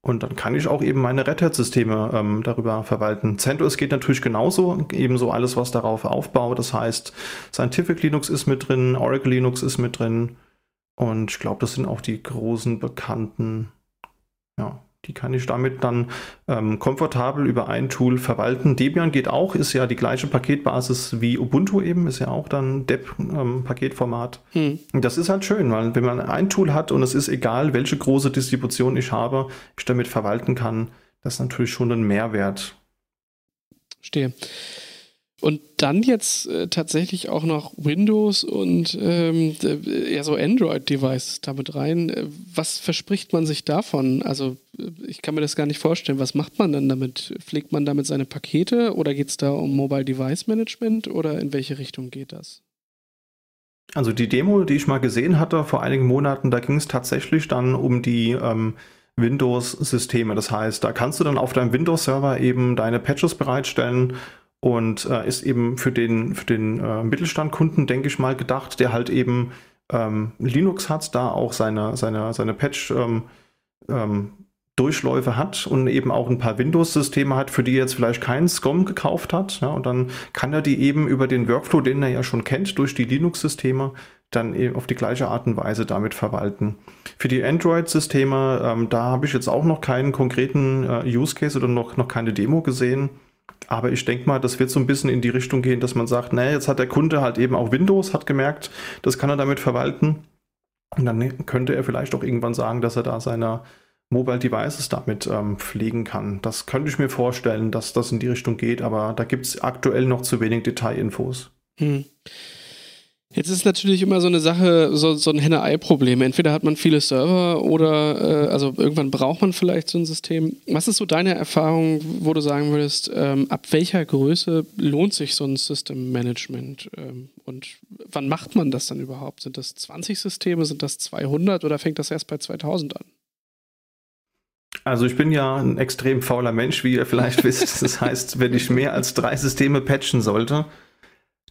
S3: Und dann kann ich auch eben meine Red Hat-Systeme ähm, darüber verwalten. CentOS geht natürlich genauso, ebenso alles, was darauf aufbaut. Das heißt, Scientific Linux ist mit drin, Oracle Linux ist mit drin, und ich glaube, das sind auch die großen bekannten. Ja, die kann ich damit dann ähm, komfortabel über ein Tool verwalten. Debian geht auch, ist ja die gleiche Paketbasis wie Ubuntu eben, ist ja auch dann Deb-Paketformat. Ähm, hm. Das ist halt schön, weil wenn man ein Tool hat und es ist egal, welche große Distribution ich habe, ich damit verwalten kann, das ist natürlich schon ein Mehrwert.
S1: Stehe. Und dann jetzt äh, tatsächlich auch noch Windows und ähm, eher so Android-Devices damit rein. Äh, was verspricht man sich davon? Also äh, ich kann mir das gar nicht vorstellen. Was macht man dann damit? Pflegt man damit seine Pakete oder geht es da um Mobile Device Management oder in welche Richtung geht das?
S3: Also die Demo, die ich mal gesehen hatte vor einigen Monaten, da ging es tatsächlich dann um die ähm, Windows-Systeme. Das heißt, da kannst du dann auf deinem Windows-Server eben deine Patches bereitstellen und äh, ist eben für den, für den äh, Mittelstandkunden, denke ich mal, gedacht, der halt eben ähm, Linux hat, da auch seine, seine, seine Patch ähm, ähm, Durchläufe hat und eben auch ein paar Windows-Systeme hat, für die er jetzt vielleicht keinen SCOM gekauft hat. Ja, und dann kann er die eben über den Workflow, den er ja schon kennt, durch die Linux-Systeme, dann eben auf die gleiche Art und Weise damit verwalten. Für die Android-Systeme, ähm, da habe ich jetzt auch noch keinen konkreten äh, Use Case oder noch, noch keine Demo gesehen. Aber ich denke mal, das wird so ein bisschen in die Richtung gehen, dass man sagt, naja, jetzt hat der Kunde halt eben auch Windows, hat gemerkt, das kann er damit verwalten. Und dann könnte er vielleicht auch irgendwann sagen, dass er da seine Mobile Devices damit ähm, pflegen kann. Das könnte ich mir vorstellen, dass das in die Richtung geht, aber da gibt es aktuell noch zu wenig Detailinfos. Hm.
S1: Jetzt ist natürlich immer so eine Sache, so, so ein Henne-Ei-Problem. Entweder hat man viele Server oder äh, also irgendwann braucht man vielleicht so ein System. Was ist so deine Erfahrung, wo du sagen würdest, ähm, ab welcher Größe lohnt sich so ein System Management? Ähm, und wann macht man das dann überhaupt? Sind das 20 Systeme, sind das 200 oder fängt das erst bei 2000 an?
S3: Also ich bin ja ein extrem fauler Mensch, wie ihr vielleicht wisst. Das heißt, wenn ich mehr als drei Systeme patchen sollte,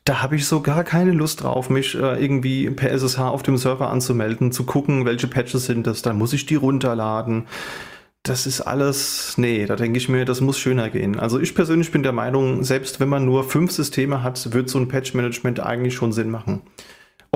S3: da habe ich so gar keine Lust drauf, mich äh, irgendwie per SSH auf dem Server anzumelden, zu gucken, welche Patches sind das. Dann muss ich die runterladen. Das ist alles, nee, da denke ich mir, das muss schöner gehen. Also ich persönlich bin der Meinung, selbst wenn man nur fünf Systeme hat, wird so ein Patch-Management eigentlich schon Sinn machen.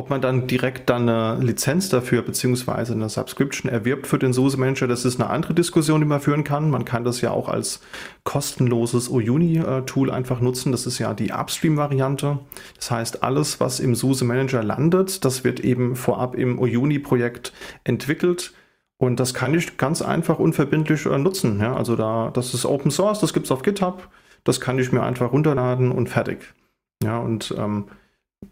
S3: Ob man dann direkt dann eine Lizenz dafür beziehungsweise eine Subscription erwirbt für den SUSE Manager, das ist eine andere Diskussion, die man führen kann. Man kann das ja auch als kostenloses OUni-Tool einfach nutzen. Das ist ja die Upstream-Variante. Das heißt, alles, was im SUSE Manager landet, das wird eben vorab im OUni-Projekt entwickelt. Und das kann ich ganz einfach unverbindlich äh, nutzen. Ja, also da, das ist Open Source, das gibt es auf GitHub. Das kann ich mir einfach runterladen und fertig. Ja, und ähm,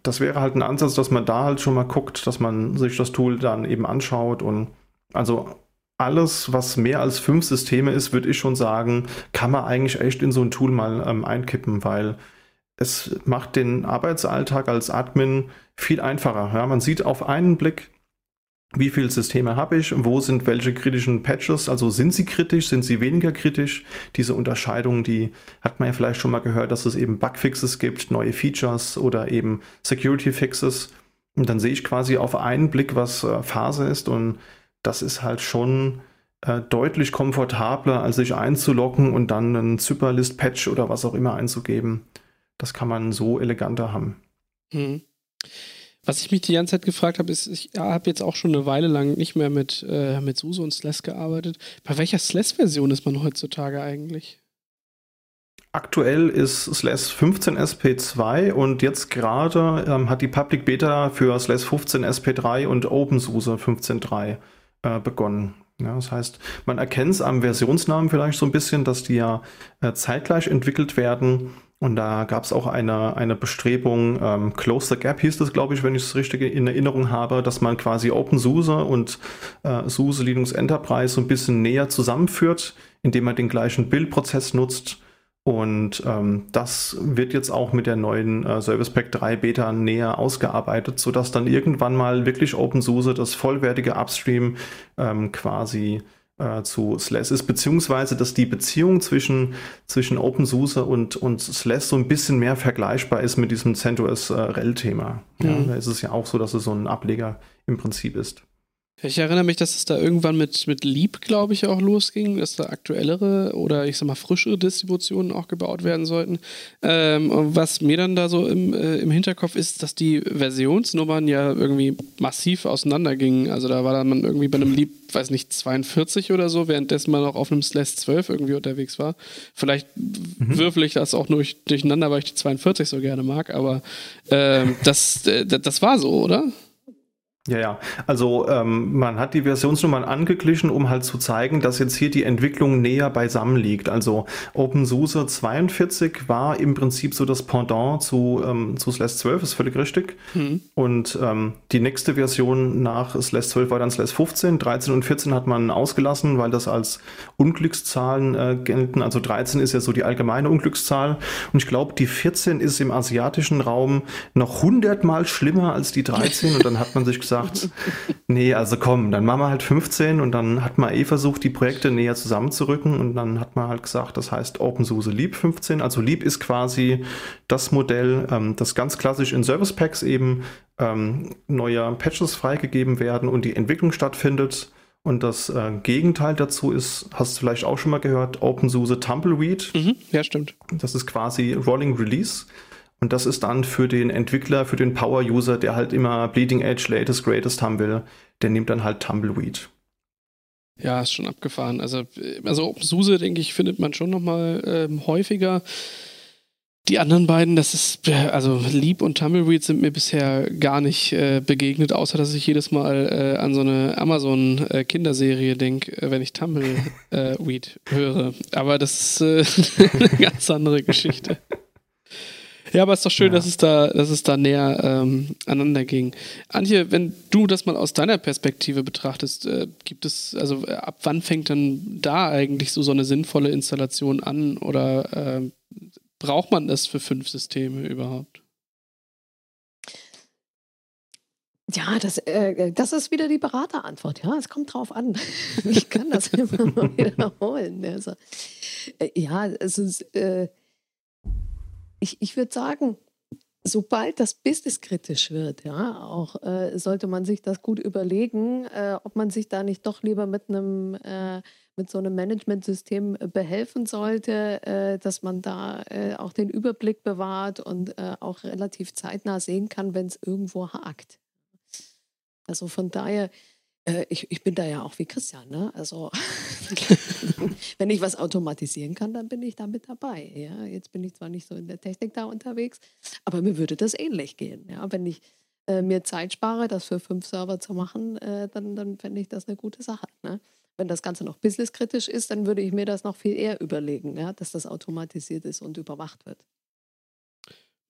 S3: das wäre halt ein Ansatz, dass man da halt schon mal guckt, dass man sich das Tool dann eben anschaut und also alles, was mehr als fünf Systeme ist, würde ich schon sagen, kann man eigentlich echt in so ein Tool mal ähm, einkippen, weil es macht den Arbeitsalltag als Admin viel einfacher. Ja, man sieht auf einen Blick, wie viele Systeme habe ich, wo sind welche kritischen Patches, also sind sie kritisch, sind sie weniger kritisch. Diese Unterscheidung, die hat man ja vielleicht schon mal gehört, dass es eben Bugfixes gibt, neue Features oder eben Security Fixes. Und dann sehe ich quasi auf einen Blick, was äh, Phase ist und das ist halt schon äh, deutlich komfortabler, als sich einzuloggen und dann einen Zyperlist-Patch oder was auch immer einzugeben. Das kann man so eleganter haben. Hm.
S1: Was ich mich die ganze Zeit gefragt habe, ist, ich habe jetzt auch schon eine Weile lang nicht mehr mit, äh, mit SUSE und SLES gearbeitet. Bei welcher SLES-Version ist man heutzutage eigentlich?
S3: Aktuell ist SLES 15 SP2 und jetzt gerade ähm, hat die Public Beta für SLES 15 SP3 und OpenSUSE 15.3 äh, begonnen. Ja, das heißt, man erkennt es am Versionsnamen vielleicht so ein bisschen, dass die ja äh, zeitgleich entwickelt werden. Und da gab es auch eine, eine Bestrebung, ähm, Close the Gap hieß das, glaube ich, wenn ich es richtig in Erinnerung habe, dass man quasi OpenSUSE und äh, SUSE Linux Enterprise so ein bisschen näher zusammenführt, indem man den gleichen Bildprozess nutzt. Und ähm, das wird jetzt auch mit der neuen äh, Service Pack 3 Beta näher ausgearbeitet, sodass dann irgendwann mal wirklich OpenSUSE das vollwertige Upstream ähm, quasi äh, zu SLES ist, beziehungsweise dass die Beziehung zwischen, zwischen OpenSUSE und, und SLES so ein bisschen mehr vergleichbar ist mit diesem CentOS äh, REL-Thema. Ja, mhm. Da ist es ja auch so, dass es so ein Ableger im Prinzip ist.
S1: Ich erinnere mich, dass es da irgendwann mit, mit Leap, glaube ich, auch losging, dass da aktuellere oder ich sag mal frischere Distributionen auch gebaut werden sollten. Ähm, was mir dann da so im, äh, im Hinterkopf ist, dass die Versionsnummern ja irgendwie massiv auseinandergingen. Also da war dann man irgendwie bei einem Leap, weiß nicht, 42 oder so, währenddessen man auch auf einem Slash 12 irgendwie unterwegs war. Vielleicht mhm. würfel ich das auch nur durcheinander, weil ich die 42 so gerne mag, aber ähm, das, äh, das war so, oder?
S3: Ja, ja. Also ähm, man hat die Versionsnummern angeglichen, um halt zu zeigen, dass jetzt hier die Entwicklung näher beisammen liegt. Also OpenSUSE 42 war im Prinzip so das Pendant zu, ähm, zu SLES 12, ist völlig richtig. Mhm. Und ähm, die nächste Version nach SLES 12 war dann SLES 15. 13 und 14 hat man ausgelassen, weil das als Unglückszahlen äh, gelten. Also 13 ist ja so die allgemeine Unglückszahl. Und ich glaube, die 14 ist im asiatischen Raum noch hundertmal schlimmer als die 13. Und dann hat man sich gesagt, gesagt, nee, also komm, dann machen wir halt 15 und dann hat man eh versucht, die Projekte näher zusammenzurücken und dann hat man halt gesagt, das heißt OpenSUSE Leap 15. Also Leap ist quasi das Modell, ähm, das ganz klassisch in Service Packs eben ähm, neue Patches freigegeben werden und die Entwicklung stattfindet. Und das äh, Gegenteil dazu ist, hast du vielleicht auch schon mal gehört, OpenSUSE Tumbleweed.
S1: Mhm, ja, stimmt.
S3: Das ist quasi Rolling Release. Und das ist dann für den Entwickler, für den Power-User, der halt immer Bleeding Edge, Latest, Greatest haben will, der nimmt dann halt Tumbleweed.
S1: Ja, ist schon abgefahren. Also, also OpenSUSE, denke ich, findet man schon nochmal ähm, häufiger. Die anderen beiden, das ist, also Leap und Tumbleweed sind mir bisher gar nicht äh, begegnet, außer dass ich jedes Mal äh, an so eine Amazon-Kinderserie äh, denke, äh, wenn ich Tumbleweed höre. Aber das ist äh, eine ganz andere Geschichte. Ja, aber es ist doch schön, ja. dass es da, dass es da näher ähm, aneinander ging. Antje, wenn du das mal aus deiner Perspektive betrachtest, äh, gibt es, also äh, ab wann fängt dann da eigentlich so, so eine sinnvolle Installation an oder äh, braucht man das für fünf Systeme überhaupt?
S2: Ja, das, äh, das ist wieder die Beraterantwort. Ja, es kommt drauf an. Ich kann das immer mal wiederholen. Also, äh, ja, es ist, äh, ich, ich würde sagen, sobald das Business kritisch wird, ja, auch äh, sollte man sich das gut überlegen, äh, ob man sich da nicht doch lieber mit einem äh, mit so einem Managementsystem behelfen sollte, äh, dass man da äh, auch den Überblick bewahrt und äh, auch relativ zeitnah sehen kann, wenn es irgendwo hakt. Also von daher äh, ich, ich bin da ja auch wie Christian, ne? Also wenn ich was automatisieren kann, dann bin ich da mit dabei. Ja? Jetzt bin ich zwar nicht so in der Technik da unterwegs, aber mir würde das ähnlich gehen. Ja? Wenn ich äh, mir Zeit spare, das für fünf Server zu machen, äh, dann, dann fände ich das eine gute Sache. Ne? Wenn das Ganze noch businesskritisch ist, dann würde ich mir das noch viel eher überlegen, ja? dass das automatisiert ist und überwacht wird.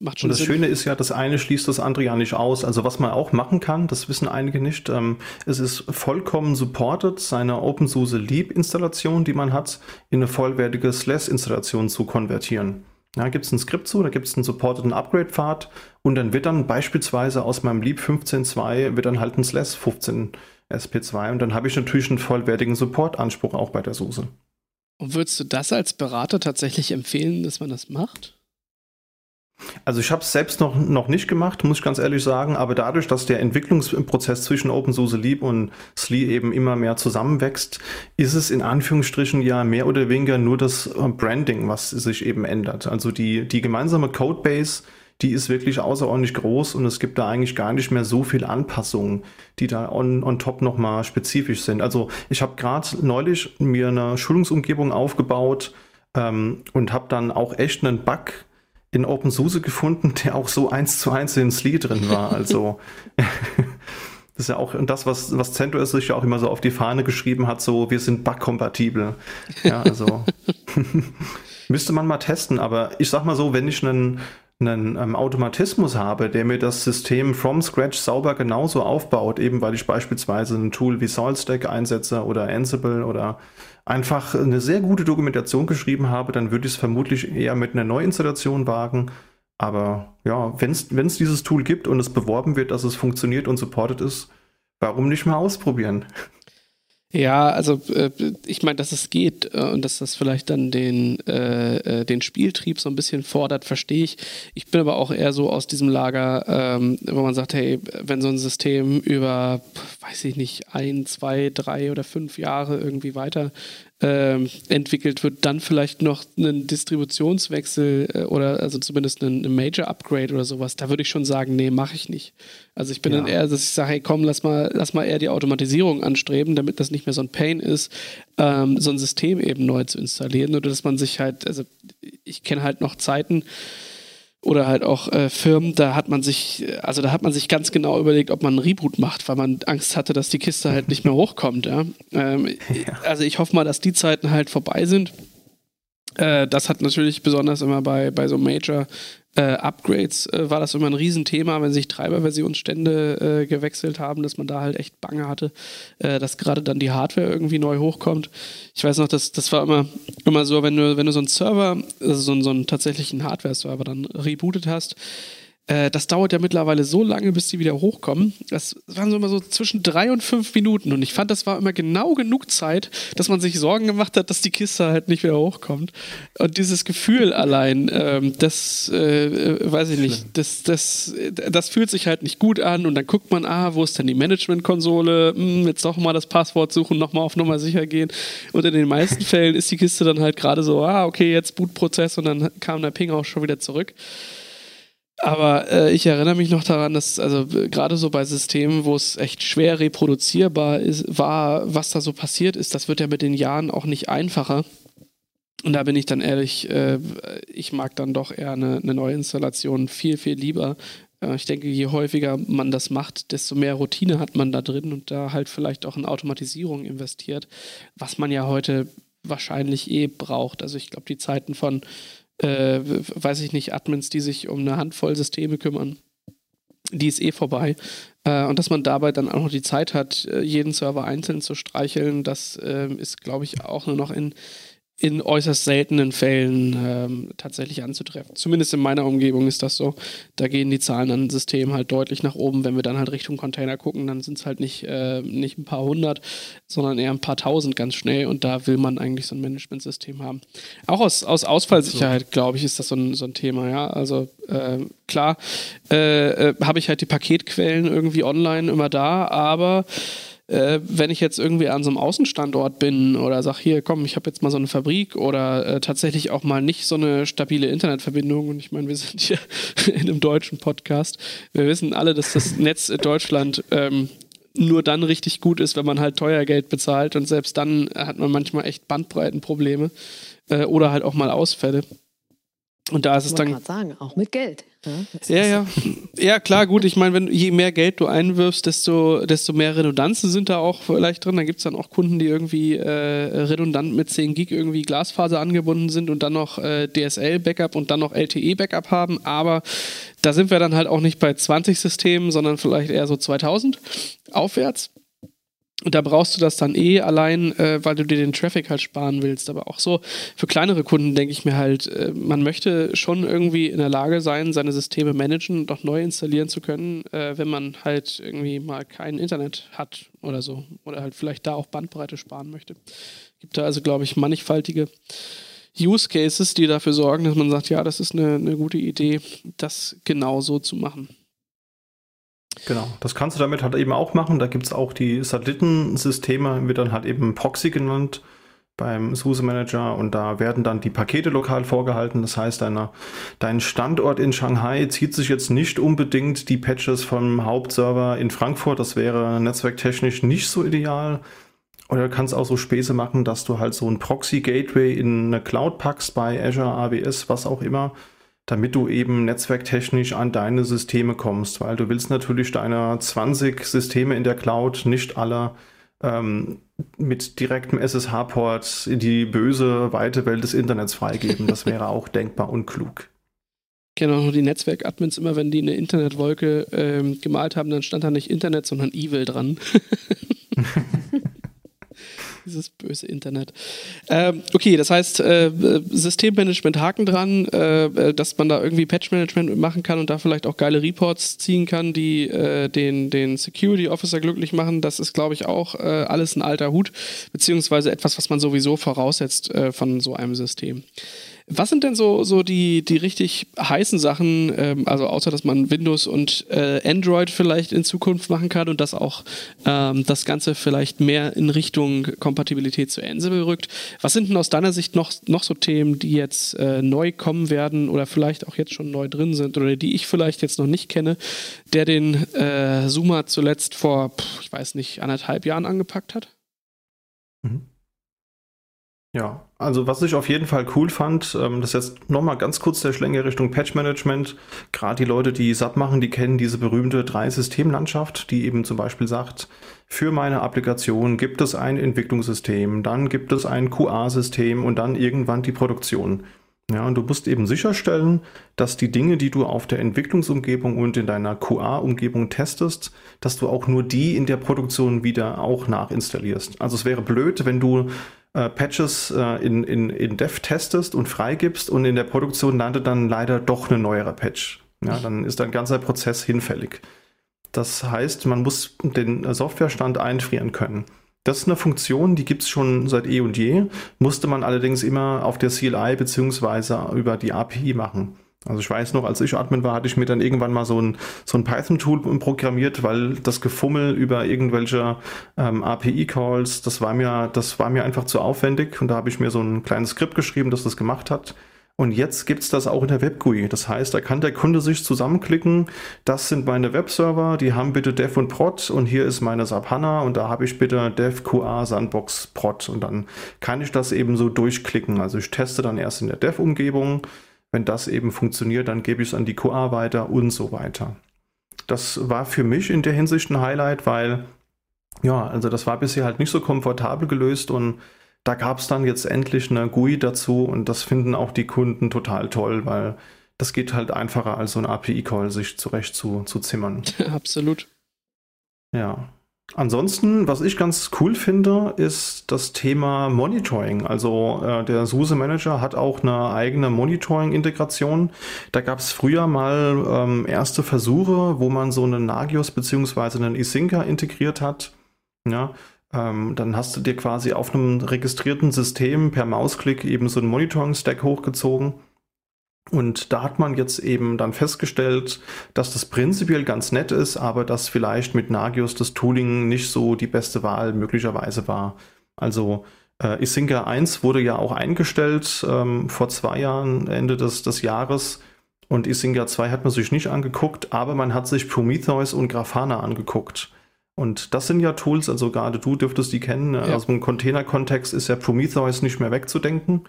S3: Macht schon und das Sinn. Schöne ist ja, das eine schließt das andere ja nicht aus. Also was man auch machen kann, das wissen einige nicht, ähm, es ist vollkommen supported, seine OpenSUSE Leap Installation, die man hat, in eine vollwertige SLES-Installation zu konvertieren. Da gibt es ein Skript zu, da gibt es einen supporteden Upgrade-Pfad und dann wird dann beispielsweise aus meinem Leap 15.2 wird dann halt ein SLES 15 SP2 und dann habe ich natürlich einen vollwertigen Support-Anspruch auch bei der SUSE.
S1: Und würdest du das als Berater tatsächlich empfehlen, dass man das macht?
S3: Also ich habe es selbst noch, noch nicht gemacht, muss ich ganz ehrlich sagen, aber dadurch, dass der Entwicklungsprozess zwischen OpenSUSE Leap und SLE eben immer mehr zusammenwächst, ist es in Anführungsstrichen ja mehr oder weniger nur das äh, Branding, was sich eben ändert. Also die, die gemeinsame Codebase, die ist wirklich außerordentlich groß und es gibt da eigentlich gar nicht mehr so viel Anpassungen, die da on, on top nochmal spezifisch sind. Also ich habe gerade neulich mir eine Schulungsumgebung aufgebaut ähm, und habe dann auch echt einen Bug in OpenSUSE gefunden, der auch so eins zu eins in SLE drin war. Also das ist ja auch das, was, was CentOS sich ja auch immer so auf die Fahne geschrieben hat, so wir sind bugkompatibel. Ja, also müsste man mal testen, aber ich sag mal so, wenn ich einen, einen ähm, Automatismus habe, der mir das System from scratch sauber genauso aufbaut, eben weil ich beispielsweise ein Tool wie SaltStack einsetze oder Ansible oder einfach eine sehr gute Dokumentation geschrieben habe, dann würde ich es vermutlich eher mit einer Neuinstallation wagen. Aber ja, wenn es dieses Tool gibt und es beworben wird, dass es funktioniert und supported ist, warum nicht mal ausprobieren?
S1: Ja, also äh, ich meine, dass es geht äh, und dass das vielleicht dann den, äh, äh, den Spieltrieb so ein bisschen fordert, verstehe ich. Ich bin aber auch eher so aus diesem Lager, ähm, wo man sagt, hey, wenn so ein System über, weiß ich nicht, ein, zwei, drei oder fünf Jahre irgendwie weiter ähm, entwickelt wird, dann vielleicht noch einen Distributionswechsel äh, oder also zumindest einen, einen Major-Upgrade oder sowas, da würde ich schon sagen, nee, mache ich nicht. Also ich bin ja. dann eher, dass ich sage, hey komm, lass mal, lass mal eher die Automatisierung anstreben, damit das nicht mehr so ein Pain ist, ähm, so ein System eben neu zu installieren oder dass man sich halt, also ich kenne halt noch Zeiten, oder halt auch äh, Firmen, da hat man sich, also da hat man sich ganz genau überlegt, ob man einen Reboot macht, weil man Angst hatte, dass die Kiste halt nicht mehr hochkommt. Ja? Ähm, ja. Also ich hoffe mal, dass die Zeiten halt vorbei sind. Äh, das hat natürlich besonders immer bei, bei so Major äh, Upgrades äh, war das immer ein Riesenthema, wenn sich Treiberversionsstände äh, gewechselt haben, dass man da halt echt Bange hatte, äh, dass gerade dann die Hardware irgendwie neu hochkommt. Ich weiß noch, das, das war immer, immer so, wenn du, wenn du so einen Server, also so, so einen tatsächlichen Hardware-Server dann rebootet hast, Äh, das dauert ja mittlerweile so lange, bis die wieder hochkommen. Das waren so immer so zwischen drei und fünf Minuten. Und ich fand, das war immer genau genug Zeit, dass man sich Sorgen gemacht hat, dass die Kiste halt nicht wieder hochkommt. Und dieses Gefühl allein, ähm, das äh, weiß ich nicht, das, das, das fühlt sich halt nicht gut an. Und dann guckt man, ah, wo ist denn die Management-Konsole? Hm, jetzt doch mal das Passwort suchen, nochmal auf Nummer sicher gehen. Und in den meisten Fällen ist die Kiste dann halt gerade so, ah, okay, jetzt Bootprozess und dann kam der Ping auch schon wieder zurück. Aber äh, ich erinnere mich noch daran, dass also gerade so bei Systemen, wo es echt schwer reproduzierbar ist, war, was da so passiert ist, das wird ja mit den Jahren auch nicht einfacher. Und da bin ich dann ehrlich, äh, ich mag dann doch eher eine, eine Neuinstallation viel, viel lieber. Äh, ich denke, je häufiger man das macht, desto mehr Routine hat man da drin und da halt vielleicht auch in Automatisierung investiert, was man ja heute wahrscheinlich eh braucht. Also ich glaube, die Zeiten von äh, weiß ich nicht, Admins, die sich um eine Handvoll Systeme kümmern, die ist eh vorbei. Äh, und dass man dabei dann auch noch die Zeit hat, äh, jeden Server einzeln zu streicheln, das äh, ist, glaube ich, auch nur noch in in äußerst seltenen Fällen ähm, tatsächlich anzutreffen. Zumindest in meiner Umgebung ist das so. Da gehen die Zahlen an Systemen halt deutlich nach oben. Wenn wir dann halt Richtung Container gucken, dann sind es halt nicht, äh, nicht ein paar hundert, sondern eher ein paar tausend ganz schnell. Und da will man eigentlich so ein Managementsystem haben. Auch aus, aus Ausfallsicherheit, glaube ich, ist das so ein, so ein Thema. Ja, also äh, klar äh, äh habe ich halt die Paketquellen irgendwie online immer da, aber äh, wenn ich jetzt irgendwie an so einem Außenstandort bin oder sage, hier, komm, ich habe jetzt mal so eine Fabrik oder äh, tatsächlich auch mal nicht so eine stabile Internetverbindung und ich meine, wir sind hier in einem deutschen Podcast. Wir wissen alle, dass das Netz in Deutschland ähm, nur dann richtig gut ist, wenn man halt teuer Geld bezahlt und selbst dann hat man manchmal echt Bandbreitenprobleme äh, oder halt auch mal Ausfälle. Und da ist es dann.
S2: sagen, auch mit Geld.
S1: Ja, ja, ja. Ja, klar, gut. Ich meine, wenn je mehr Geld du einwirfst, desto, desto mehr Redundanzen sind da auch vielleicht drin. Da gibt es dann auch Kunden, die irgendwie äh, redundant mit 10 Gig irgendwie Glasfaser angebunden sind und dann noch äh, DSL-Backup und dann noch LTE-Backup haben. Aber da sind wir dann halt auch nicht bei 20 Systemen, sondern vielleicht eher so 2000 aufwärts. Und da brauchst du das dann eh allein, äh, weil du dir den Traffic halt sparen willst. Aber auch so für kleinere Kunden denke ich mir halt, äh, man möchte schon irgendwie in der Lage sein, seine Systeme managen und auch neu installieren zu können, äh, wenn man halt irgendwie mal kein Internet hat oder so. Oder halt vielleicht da auch Bandbreite sparen möchte. Gibt da also, glaube ich, mannigfaltige Use Cases, die dafür sorgen, dass man sagt, ja, das ist eine, eine gute Idee, das genau so zu machen.
S3: Genau, das kannst du damit halt eben auch machen. Da gibt es auch die Satellitensysteme, wird dann halt eben Proxy genannt beim SUSE Manager und da werden dann die Pakete lokal vorgehalten. Das heißt, deine, dein Standort in Shanghai zieht sich jetzt nicht unbedingt die Patches vom Hauptserver in Frankfurt. Das wäre netzwerktechnisch nicht so ideal. Oder du kannst auch so Späße machen, dass du halt so ein Proxy-Gateway in eine Cloud packst bei Azure, AWS, was auch immer damit du eben netzwerktechnisch an deine Systeme kommst, weil du willst natürlich deine 20 Systeme in der Cloud nicht alle ähm, mit direktem SSH-Port in die böse, weite Welt des Internets freigeben. Das wäre auch denkbar unklug.
S1: Genau, die Netzwerk-Admins immer, wenn die eine Internetwolke ähm, gemalt haben, dann stand da nicht Internet, sondern Evil dran. Dieses böse Internet. Ähm, okay, das heißt, äh, Systemmanagement Haken dran, äh, äh, dass man da irgendwie Patch-Management machen kann und da vielleicht auch geile Reports ziehen kann, die äh, den, den Security Officer glücklich machen. Das ist, glaube ich, auch äh, alles ein alter Hut, beziehungsweise etwas, was man sowieso voraussetzt äh, von so einem System. Was sind denn so, so die, die richtig heißen Sachen, ähm, also außer dass man Windows und äh, Android vielleicht in Zukunft machen kann und dass auch ähm, das Ganze vielleicht mehr in Richtung Kompatibilität zu Ansible rückt? Was sind denn aus deiner Sicht noch, noch so Themen, die jetzt äh, neu kommen werden oder vielleicht auch jetzt schon neu drin sind oder die ich vielleicht jetzt noch nicht kenne, der den äh, Zoomer zuletzt vor, ich weiß nicht, anderthalb Jahren angepackt hat? Mhm.
S3: Ja, also was ich auf jeden Fall cool fand, ähm, das ist jetzt nochmal ganz kurz der Schlänger Richtung Patch Management. Gerade die Leute, die SAP machen, die kennen diese berühmte Drei-System-Landschaft, die eben zum Beispiel sagt, für meine Applikation gibt es ein Entwicklungssystem, dann gibt es ein QA-System und dann irgendwann die Produktion. Ja, und du musst eben sicherstellen, dass die Dinge, die du auf der Entwicklungsumgebung und in deiner QA-Umgebung testest, dass du auch nur die in der Produktion wieder auch nachinstallierst. Also es wäre blöd, wenn du äh, Patches äh, in, in, in Dev testest und freigibst und in der Produktion landet dann leider doch eine neuere Patch. Ja, dann ist ein ganzer Prozess hinfällig. Das heißt, man muss den Softwarestand einfrieren können. Das ist eine Funktion, die gibt es schon seit eh und je, musste man allerdings immer auf der CLI bzw. über die API machen. Also ich weiß noch, als ich Admin war, hatte ich mir dann irgendwann mal so ein, so ein Python-Tool programmiert, weil das Gefummel über irgendwelche ähm, API-Calls, das war mir, das war mir einfach zu aufwendig und da habe ich mir so ein kleines Skript geschrieben, das das gemacht hat. Und jetzt gibt es das auch in der WebGUI. Das heißt, da kann der Kunde sich zusammenklicken, das sind meine Webserver, die haben bitte Dev und Prod und hier ist meine SAP HANA und da habe ich bitte Dev, QA, Sandbox, Prod und dann kann ich das eben so durchklicken. Also ich teste dann erst in der Dev-Umgebung. Wenn das eben funktioniert, dann gebe ich es an die QA weiter und so weiter. Das war für mich in der Hinsicht ein Highlight, weil ja, also das war bisher halt nicht so komfortabel gelöst und da gab es dann jetzt endlich eine GUI dazu und das finden auch die Kunden total toll, weil das geht halt einfacher als so ein API-Call sich zurecht zu, zu zimmern.
S1: Absolut.
S3: Ja. Ansonsten, was ich ganz cool finde, ist das Thema Monitoring. Also äh, der SUSE Manager hat auch eine eigene Monitoring-Integration. Da gab es früher mal ähm, erste Versuche, wo man so einen Nagios bzw. einen Isinca integriert hat. Ja, ähm, dann hast du dir quasi auf einem registrierten System per Mausklick eben so einen Monitoring-Stack hochgezogen. Und da hat man jetzt eben dann festgestellt, dass das prinzipiell ganz nett ist, aber dass vielleicht mit Nagios das Tooling nicht so die beste Wahl möglicherweise war. Also äh, Isinga 1 wurde ja auch eingestellt ähm, vor zwei Jahren, Ende des, des Jahres. Und Isinga 2 hat man sich nicht angeguckt, aber man hat sich Prometheus und Grafana angeguckt. Und das sind ja Tools, also gerade du dürftest die kennen. Ja. Aus dem Container-Kontext ist ja Prometheus nicht mehr wegzudenken.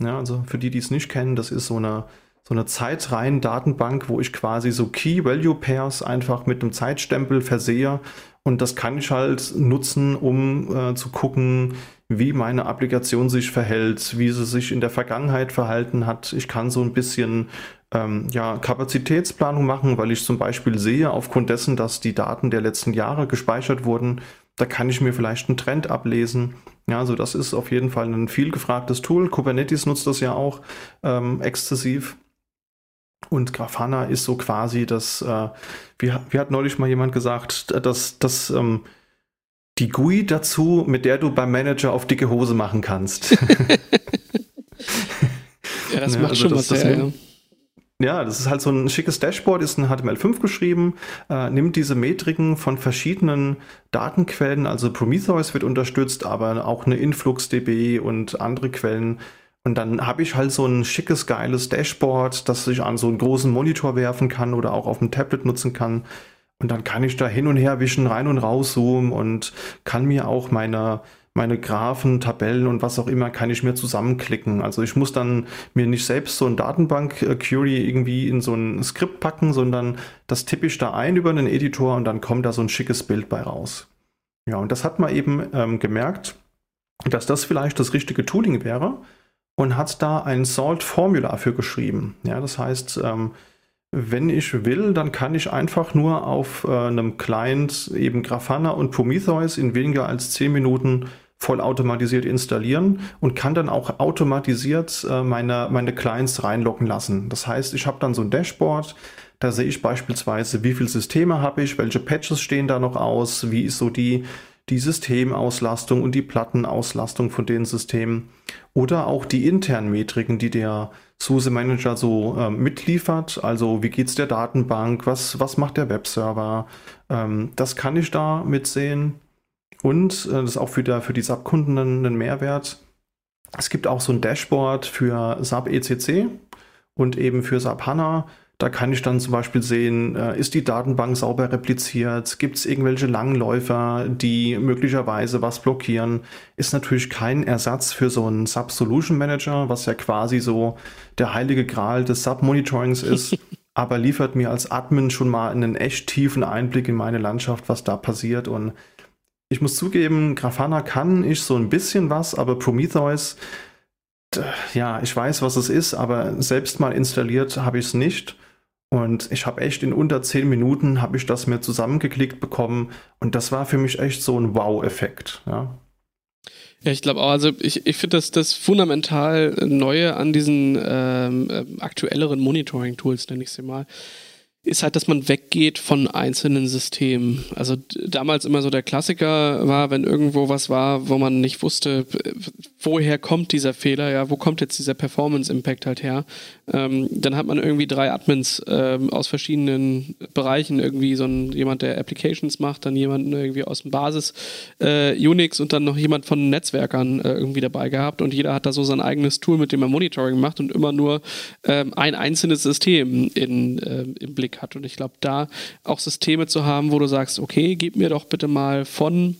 S3: Ja, also für die, die es nicht kennen, das ist so eine, so eine zeitreihen Datenbank, wo ich quasi so Key-Value-Pairs einfach mit einem Zeitstempel versehe. Und das kann ich halt nutzen, um äh, zu gucken, wie meine Applikation sich verhält, wie sie sich in der Vergangenheit verhalten hat. Ich kann so ein bisschen ähm, ja, Kapazitätsplanung machen, weil ich zum Beispiel sehe, aufgrund dessen, dass die Daten der letzten Jahre gespeichert wurden, da kann ich mir vielleicht einen Trend ablesen. Ja, also das ist auf jeden Fall ein viel gefragtes Tool. Kubernetes nutzt das ja auch ähm, exzessiv. Und Grafana ist so quasi das, äh, wie, wie hat neulich mal jemand gesagt, dass das ähm, die GUI dazu, mit der du beim Manager auf dicke Hose machen kannst.
S1: ja, das ja, macht also schon das, was her, ja.
S3: Ja, das ist halt so ein schickes Dashboard, ist in HTML5 geschrieben, äh, nimmt diese Metriken von verschiedenen Datenquellen, also Prometheus wird unterstützt, aber auch eine InfluxDB und andere Quellen. Und dann habe ich halt so ein schickes, geiles Dashboard, das ich an so einen großen Monitor werfen kann oder auch auf dem Tablet nutzen kann. Und dann kann ich da hin und her wischen, rein und raus zoomen und kann mir auch meine meine Graphen, Tabellen und was auch immer kann ich mir zusammenklicken. Also ich muss dann mir nicht selbst so ein Datenbank-Query irgendwie in so ein Skript packen, sondern das tippe ich da ein über einen Editor und dann kommt da so ein schickes Bild bei raus. Ja, und das hat man eben ähm, gemerkt, dass das vielleicht das richtige Tooling wäre und hat da ein Salt-Formula für geschrieben. Ja, das heißt, ähm, wenn ich will, dann kann ich einfach nur auf äh, einem Client eben Grafana und Prometheus in weniger als 10 Minuten vollautomatisiert installieren und kann dann auch automatisiert äh, meine, meine Clients reinloggen lassen. Das heißt, ich habe dann so ein Dashboard, da sehe ich beispielsweise, wie viele Systeme habe ich, welche Patches stehen da noch aus, wie ist so die, die Systemauslastung und die Plattenauslastung von den Systemen oder auch die internen Metriken, die der SUSE Manager so äh, mitliefert. Also wie geht es der Datenbank, was, was macht der Webserver, ähm, das kann ich da mitsehen. Und äh, das ist auch für, der, für die SAP-Kunden ein Mehrwert. Es gibt auch so ein Dashboard für SAP ECC und eben für SAP HANA. Da kann ich dann zum Beispiel sehen, äh, ist die Datenbank sauber repliziert? Gibt es irgendwelche Langläufer, die möglicherweise was blockieren? Ist natürlich kein Ersatz für so einen SAP Solution Manager, was ja quasi so der heilige Gral des SAP Monitorings ist. aber liefert mir als Admin schon mal einen echt tiefen Einblick in meine Landschaft, was da passiert und ich muss zugeben, Grafana kann ich so ein bisschen was, aber Prometheus, ja, ich weiß, was es ist, aber selbst mal installiert habe ich es nicht. Und ich habe echt in unter zehn Minuten habe ich das mir zusammengeklickt bekommen und das war für mich echt so ein Wow-Effekt. Ja.
S1: Ja, ich glaube auch, also ich, ich finde das, das fundamental Neue an diesen ähm, äh, aktuelleren Monitoring-Tools, nenne ich sie mal, ist halt, dass man weggeht von einzelnen Systemen. Also damals immer so der Klassiker war, wenn irgendwo was war, wo man nicht wusste, woher kommt dieser Fehler, ja, wo kommt jetzt dieser Performance-Impact halt her, ähm, dann hat man irgendwie drei Admins ähm, aus verschiedenen Bereichen, irgendwie so ein, jemand, der Applications macht, dann jemanden irgendwie aus dem Basis äh, Unix und dann noch jemand von Netzwerkern äh, irgendwie dabei gehabt. Und jeder hat da so sein eigenes Tool, mit dem er Monitoring macht und immer nur ähm, ein einzelnes System in, äh, im Blick hat. Und ich glaube, da auch Systeme zu haben, wo du sagst, okay, gib mir doch bitte mal von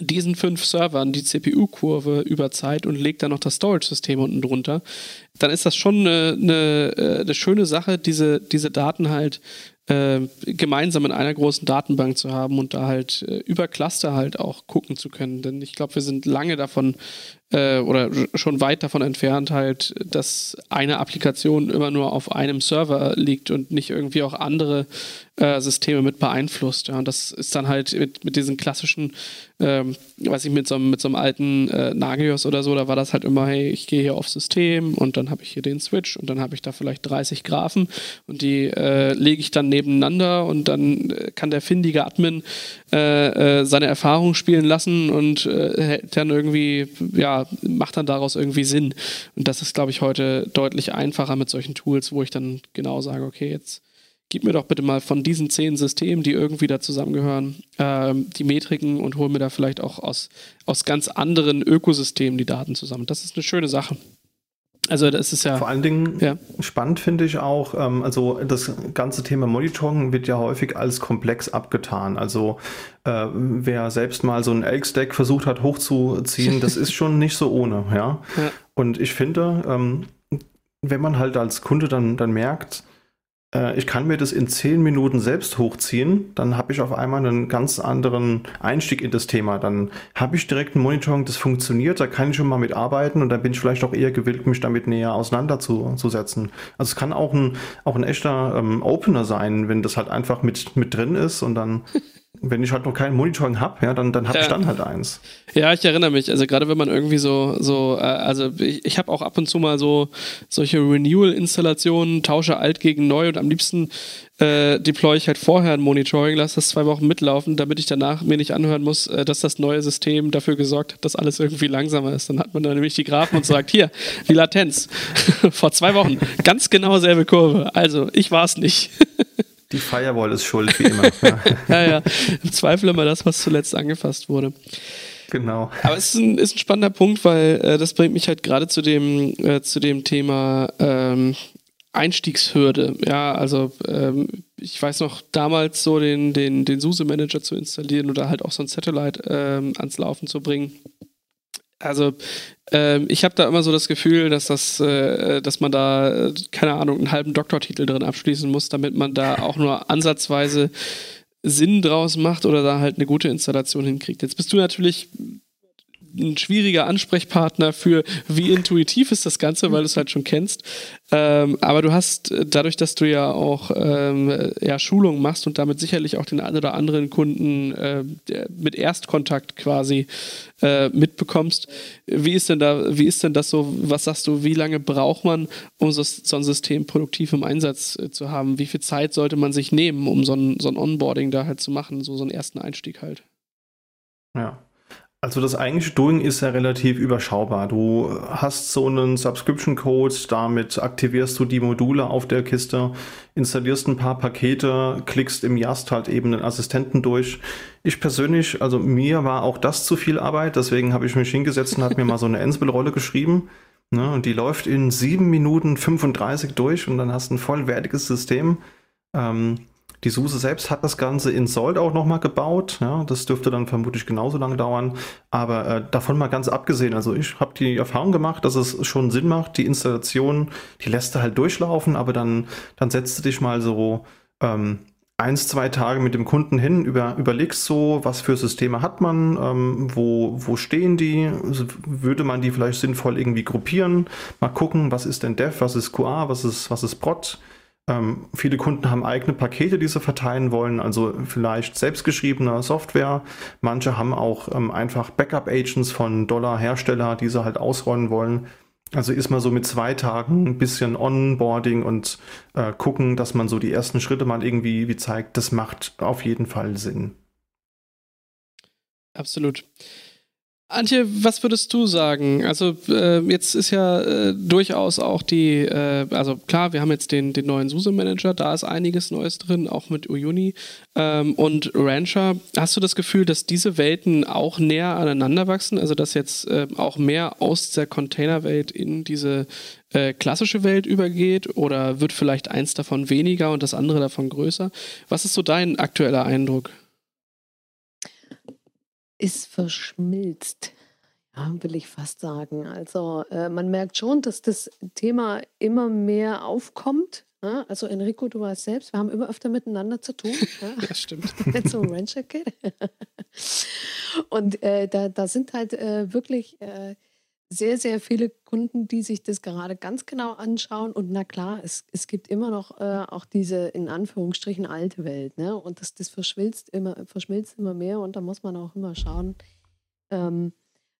S1: diesen fünf Servern die CPU-Kurve über Zeit und legt dann noch das Storage-System unten drunter, dann ist das schon eine, eine, äh, eine schöne Sache, diese, diese Daten halt äh, gemeinsam in einer großen Datenbank zu haben und da halt äh, über Cluster halt auch gucken zu können. Denn ich glaube, wir sind lange davon äh, oder schon weit davon entfernt, halt, dass eine Applikation immer nur auf einem Server liegt und nicht irgendwie auch andere äh, Systeme mit beeinflusst. Ja. Und das ist dann halt mit, mit diesen klassischen, ähm, weiß ich, mit so, mit so einem alten äh, Nagios oder so, da war das halt immer, hey, ich gehe hier auf System und dann habe ich hier den Switch und dann habe ich da vielleicht 30 Graphen und die äh, lege ich dann nebeneinander und dann äh, kann der findige Admin äh, äh, seine Erfahrung spielen lassen und dann irgendwie, ja, macht dann daraus irgendwie Sinn. Und das ist, glaube ich, heute deutlich einfacher mit solchen Tools, wo ich dann genau sage, okay, jetzt gib mir doch bitte mal von diesen zehn Systemen, die irgendwie da zusammengehören, ähm, die Metriken und hol mir da vielleicht auch aus, aus ganz anderen Ökosystemen die Daten zusammen. Das ist eine schöne Sache. Also das ist ja.
S3: Vor allen Dingen ja. spannend finde ich auch, ähm, also das ganze Thema Monitoring wird ja häufig als komplex abgetan. Also äh, wer selbst mal so ein Elk-Stack versucht hat hochzuziehen, das ist schon nicht so ohne, ja. ja. Und ich finde, ähm, wenn man halt als Kunde dann, dann merkt, ich kann mir das in zehn Minuten selbst hochziehen, dann habe ich auf einmal einen ganz anderen Einstieg in das Thema. Dann habe ich direkt ein Monitoring, das funktioniert, da kann ich schon mal mitarbeiten und dann bin ich vielleicht auch eher gewillt, mich damit näher auseinanderzusetzen. Also es kann auch ein, auch ein echter ähm, Opener sein, wenn das halt einfach mit, mit drin ist und dann wenn ich halt noch kein Monitoring habe, ja, dann, dann habe ja. ich dann halt eins.
S1: Ja, ich erinnere mich. Also gerade wenn man irgendwie so, so, äh, also ich, ich habe auch ab und zu mal so solche Renewal-Installationen, tausche alt gegen neu und am liebsten äh, deploy ich halt vorher ein Monitoring, lasse das zwei Wochen mitlaufen, damit ich danach mir nicht anhören muss, äh, dass das neue System dafür gesorgt hat, dass alles irgendwie langsamer ist. Dann hat man dann nämlich die Graphen und sagt, hier, die Latenz. Vor zwei Wochen, ganz genau selbe Kurve. Also, ich war es nicht.
S3: Die Firewall ist schuld, wie immer.
S1: ja, ja. Im Zweifel immer das, was zuletzt angefasst wurde.
S3: Genau.
S1: Aber es ist ein, ist ein spannender Punkt, weil äh, das bringt mich halt gerade zu dem, äh, zu dem Thema ähm, Einstiegshürde. Ja, also ähm, ich weiß noch, damals so den, den, den SUSE-Manager zu installieren oder halt auch so ein Satellite ähm, ans Laufen zu bringen also ähm, ich habe da immer so das Gefühl, dass das, äh, dass man da, äh, keine Ahnung, einen halben Doktortitel drin abschließen muss, damit man da auch nur ansatzweise Sinn draus macht oder da halt eine gute Installation hinkriegt. Jetzt bist du natürlich ein schwieriger Ansprechpartner für, wie intuitiv ist das Ganze, weil du es halt schon kennst. Ähm, aber du hast äh, dadurch, dass du ja auch ähm, ja, Schulungen machst und damit sicherlich auch den einen oder anderen Kunden äh, mit Erstkontakt quasi äh, mitbekommst. Wie ist denn da, wie ist denn das so, was sagst du, wie lange braucht man, um so, so ein System produktiv im Einsatz äh, zu haben? Wie viel Zeit sollte man sich nehmen, um so ein, so ein Onboarding da halt zu machen, so, so einen ersten Einstieg halt?
S3: Ja. Also das eigentliche Doing ist ja relativ überschaubar. Du hast so einen Subscription Code, damit aktivierst du die Module auf der Kiste, installierst ein paar Pakete, klickst im Yast halt eben den Assistenten durch. Ich persönlich, also mir war auch das zu viel Arbeit, deswegen habe ich mich hingesetzt und habe mir mal so eine Ansible-Rolle geschrieben. Ne, und die läuft in 7 Minuten 35 durch und dann hast du ein vollwertiges System. Ähm, die SUSE selbst hat das Ganze in Sold auch nochmal gebaut. Ja, das dürfte dann vermutlich genauso lange dauern. Aber äh, davon mal ganz abgesehen, also ich habe die Erfahrung gemacht, dass es schon Sinn macht, die Installation, die lässt du halt durchlaufen, aber dann, dann setzt du dich mal so ähm, eins, zwei Tage mit dem Kunden hin, über, überlegst so, was für Systeme hat man, ähm, wo, wo stehen die, also würde man die vielleicht sinnvoll irgendwie gruppieren, mal gucken, was ist denn Dev, was ist QA, was ist, was ist Prot Ähm, viele Kunden haben eigene Pakete, die sie verteilen wollen, also vielleicht selbstgeschriebene Software. Manche haben auch ähm, einfach Backup-Agents von Dollar-Hersteller, die sie halt ausrollen wollen. Also ist man so mit zwei Tagen ein bisschen Onboarding und äh, gucken, dass man so die ersten Schritte mal irgendwie wie zeigt, das macht auf jeden Fall Sinn.
S1: Absolut. Antje, was würdest du sagen? Also äh, jetzt ist ja äh, durchaus auch die, äh, also klar, wir haben jetzt den, den neuen SUSE-Manager, da ist einiges Neues drin, auch mit Uyuni ähm, und Rancher. Hast du das Gefühl, dass diese Welten auch näher aneinander wachsen? Also dass jetzt äh, auch mehr aus der Containerwelt in diese äh, klassische Welt übergeht? Oder wird vielleicht eins davon weniger und das andere davon größer? Was ist so dein aktueller Eindruck?
S2: Ist verschmilzt. Ja, will ich fast sagen. Also äh, man merkt schon, dass das Thema immer mehr aufkommt. Ja? Also Enrico, du weißt selbst, wir haben immer öfter miteinander zu tun.
S1: Ja, ja stimmt.
S2: Mit so einem Rancher-Kit. Und äh, da, da sind halt äh, wirklich äh, sehr, sehr viele Kunden, die sich das gerade ganz genau anschauen. Und na klar, es, es gibt immer noch äh, auch diese in Anführungsstrichen alte Welt. Ne? Und das, das verschmilzt, immer, verschmilzt immer mehr. Und da muss man auch immer schauen, ähm,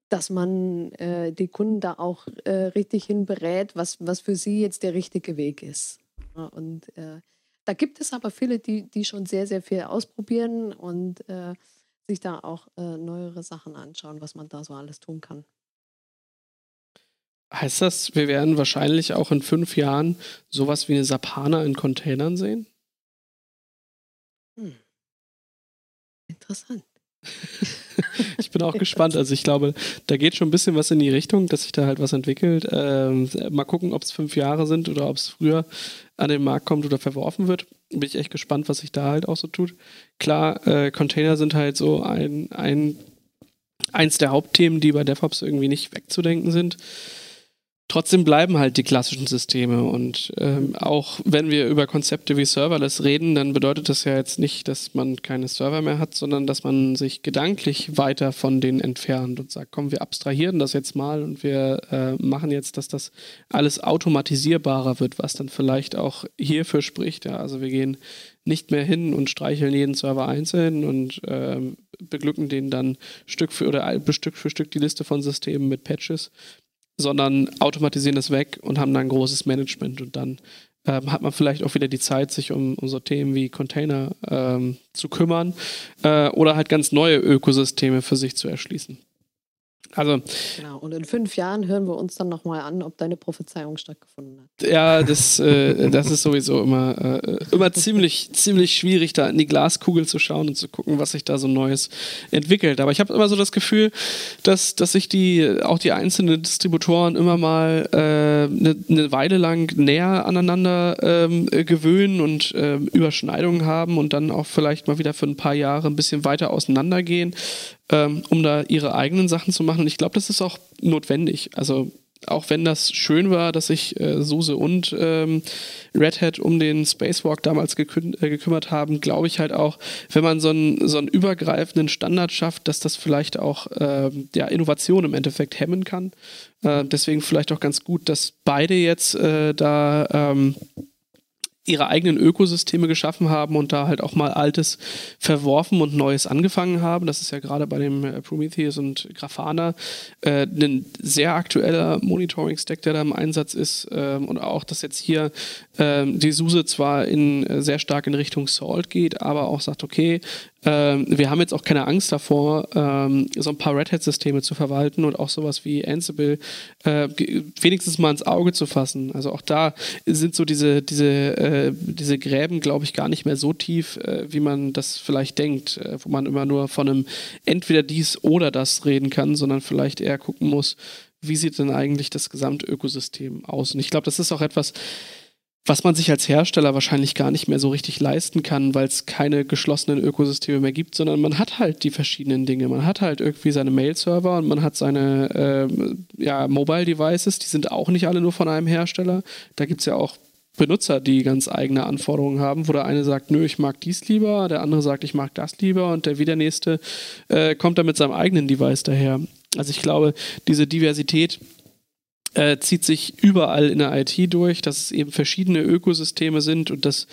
S2: dass man äh, die Kunden da auch äh, richtig hin berät, was, was für sie jetzt der richtige Weg ist. Ja, und äh, da gibt es aber viele, die, die schon sehr, sehr viel ausprobieren und äh, sich da auch äh, neuere Sachen anschauen, was man da so alles tun kann.
S1: Heißt das, wir werden wahrscheinlich auch in fünf Jahren sowas wie eine Sapana in Containern sehen? Hm.
S2: Interessant.
S1: ich bin auch gespannt. Also ich glaube, da geht schon ein bisschen was in die Richtung, dass sich da halt was entwickelt. Ähm, mal gucken, ob es fünf Jahre sind oder ob es früher an den Markt kommt oder verworfen wird. Bin ich echt gespannt, was sich da halt auch so tut. Klar, äh, Container sind halt so ein, ein eins der Hauptthemen, die bei DevOps irgendwie nicht wegzudenken sind. Trotzdem bleiben halt die klassischen Systeme und ähm, auch wenn wir über Konzepte wie Serverless reden, dann bedeutet das ja jetzt nicht, dass man keine Server mehr hat, sondern dass man sich gedanklich weiter von denen entfernt und sagt, komm, wir abstrahieren das jetzt mal und wir äh, machen jetzt, dass das alles automatisierbarer wird, was dann vielleicht auch hierfür spricht. Ja, also wir gehen nicht mehr hin und streicheln jeden Server einzeln und äh, beglücken den dann Stück für oder Stück für Stück die Liste von Systemen mit Patches, sondern automatisieren das weg und haben dann ein großes Management und dann ähm, hat man vielleicht auch wieder die Zeit, sich um, um so Themen wie Container ähm, zu kümmern äh, oder halt ganz neue Ökosysteme für sich zu erschließen. Also,
S2: genau, und in fünf Jahren hören wir uns dann nochmal an, ob deine Prophezeiung stattgefunden hat.
S1: Ja, das, äh, das ist sowieso immer, äh, immer ziemlich, ziemlich schwierig, da in die Glaskugel zu schauen und zu gucken, was sich da so Neues entwickelt. Aber ich habe immer so das Gefühl, dass, dass sich die, auch die einzelnen Distributoren immer mal eine äh, ne, ne Weile lang näher aneinander ähm, gewöhnen und ähm, Überschneidungen haben und dann auch vielleicht mal wieder für ein paar Jahre ein bisschen weiter auseinandergehen ähm, um da ihre eigenen Sachen zu machen. Und ich glaube, das ist auch notwendig. Also auch wenn das schön war, dass sich äh, SUSE und ähm, Red Hat um den Spacewalk damals gekü äh, gekümmert haben, glaube ich halt auch, wenn man so einen, so einen übergreifenden Standard schafft, dass das vielleicht auch äh, ja, Innovation im Endeffekt hemmen kann. Äh, deswegen vielleicht auch ganz gut, dass beide jetzt äh, da ähm, ihre eigenen Ökosysteme geschaffen haben und da halt auch mal Altes verworfen und Neues angefangen haben. Das ist ja gerade bei dem äh, Prometheus und Grafana äh, ein sehr aktueller Monitoring-Stack, der da im Einsatz ist. Ähm, und auch, dass jetzt hier ähm, die SUSE zwar in, äh, sehr stark in Richtung Salt geht, aber auch sagt, okay, ähm, wir haben jetzt auch keine Angst davor, ähm, so ein paar Red Hat-Systeme zu verwalten und auch sowas wie Ansible äh, wenigstens mal ins Auge zu fassen. Also auch da sind so diese, diese, äh, diese Gräben, glaube ich, gar nicht mehr so tief, äh, wie man das vielleicht denkt, äh, wo man immer nur von einem entweder dies oder das reden kann, sondern vielleicht eher gucken muss, wie sieht denn eigentlich das Gesamtökosystem aus? Und ich glaube, das ist auch etwas, was man sich als Hersteller wahrscheinlich gar nicht mehr so richtig leisten kann, weil es keine geschlossenen Ökosysteme mehr gibt, sondern man hat halt die verschiedenen Dinge. Man hat halt irgendwie seine Mail-Server und man hat seine äh, ja, Mobile-Devices, die sind auch nicht alle nur von einem Hersteller. Da gibt es ja auch Benutzer, die ganz eigene Anforderungen haben, wo der eine sagt, nö, ich mag dies lieber, der andere sagt, ich mag das lieber und der wieder nächste äh, kommt dann mit seinem eigenen Device daher. Also ich glaube, diese Diversität äh, zieht sich überall in der IT durch, dass es eben verschiedene Ökosysteme sind und dass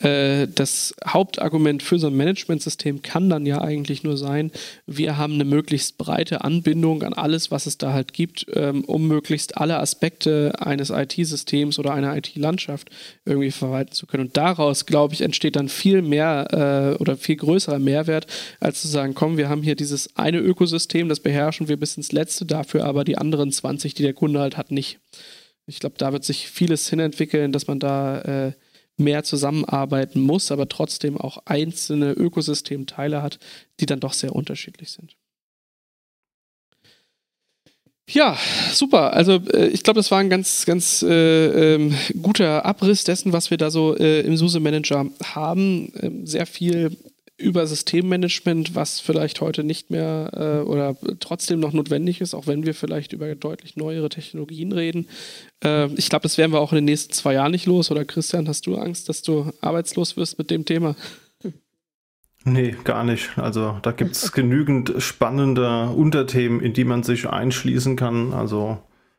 S1: äh, das Hauptargument für so ein Managementsystem kann dann ja eigentlich nur sein, wir haben eine möglichst breite Anbindung an alles, was es da halt gibt, ähm, um möglichst alle Aspekte eines IT-Systems oder einer IT-Landschaft irgendwie verwalten zu können. Und daraus, glaube ich, entsteht dann viel mehr äh, oder viel größerer Mehrwert, als zu sagen, komm, wir haben hier dieses eine Ökosystem, das beherrschen wir bis ins Letzte, dafür aber die anderen 20, die der Kunde halt hat, nicht. Ich glaube, da wird sich vieles hinentwickeln, dass man da äh, mehr zusammenarbeiten muss, aber trotzdem auch einzelne Ökosystemteile hat, die dann doch sehr unterschiedlich sind. Ja, super. Also äh, ich glaube, das war ein ganz, ganz äh, ähm, guter Abriss dessen, was wir da so äh, im SUSE Manager haben. Ähm, sehr viel über Systemmanagement, was vielleicht heute nicht mehr äh, oder trotzdem noch notwendig ist, auch wenn wir vielleicht über deutlich neuere Technologien reden. Äh, ich glaube, das werden wir auch in den nächsten zwei Jahren nicht los. Oder Christian, hast du Angst, dass du arbeitslos wirst mit dem Thema?
S3: Nee, gar nicht. Also da gibt es genügend spannende Unterthemen, in die man sich einschließen kann. Also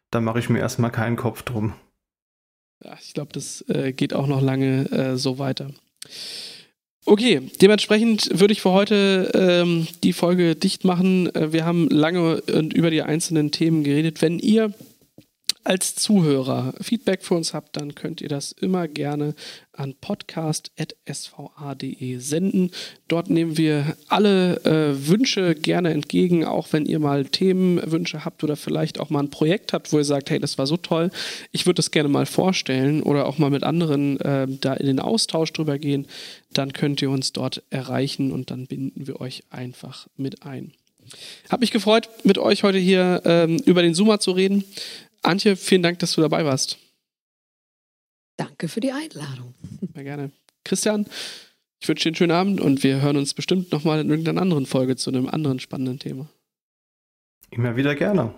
S3: da mache ich mir erstmal keinen Kopf drum.
S1: Ja, ich glaube, das äh, geht auch noch lange äh, so weiter. Okay, dementsprechend würde ich für heute ähm, die Folge dicht machen. Äh, wir haben lange über die einzelnen Themen geredet. Wenn ihr als Zuhörer Feedback für uns habt, dann könnt ihr das immer gerne an podcast.sva.de senden. Dort nehmen wir alle äh, Wünsche gerne entgegen, auch wenn ihr mal Themenwünsche habt oder vielleicht auch mal ein Projekt habt, wo ihr sagt, hey, das war so toll, ich würde das gerne mal vorstellen oder auch mal mit anderen äh, da in den Austausch drüber gehen, dann könnt ihr uns dort erreichen und dann binden wir euch einfach mit ein. Hab mich gefreut, mit euch heute hier ähm, über den Zoomer zu reden. Antje, vielen Dank, dass du dabei warst.
S2: Danke für die Einladung.
S1: Sehr gerne. Christian, ich wünsche dir einen schönen Abend und wir hören uns bestimmt nochmal in irgendeiner anderen Folge zu einem anderen spannenden Thema.
S3: Immer wieder gerne.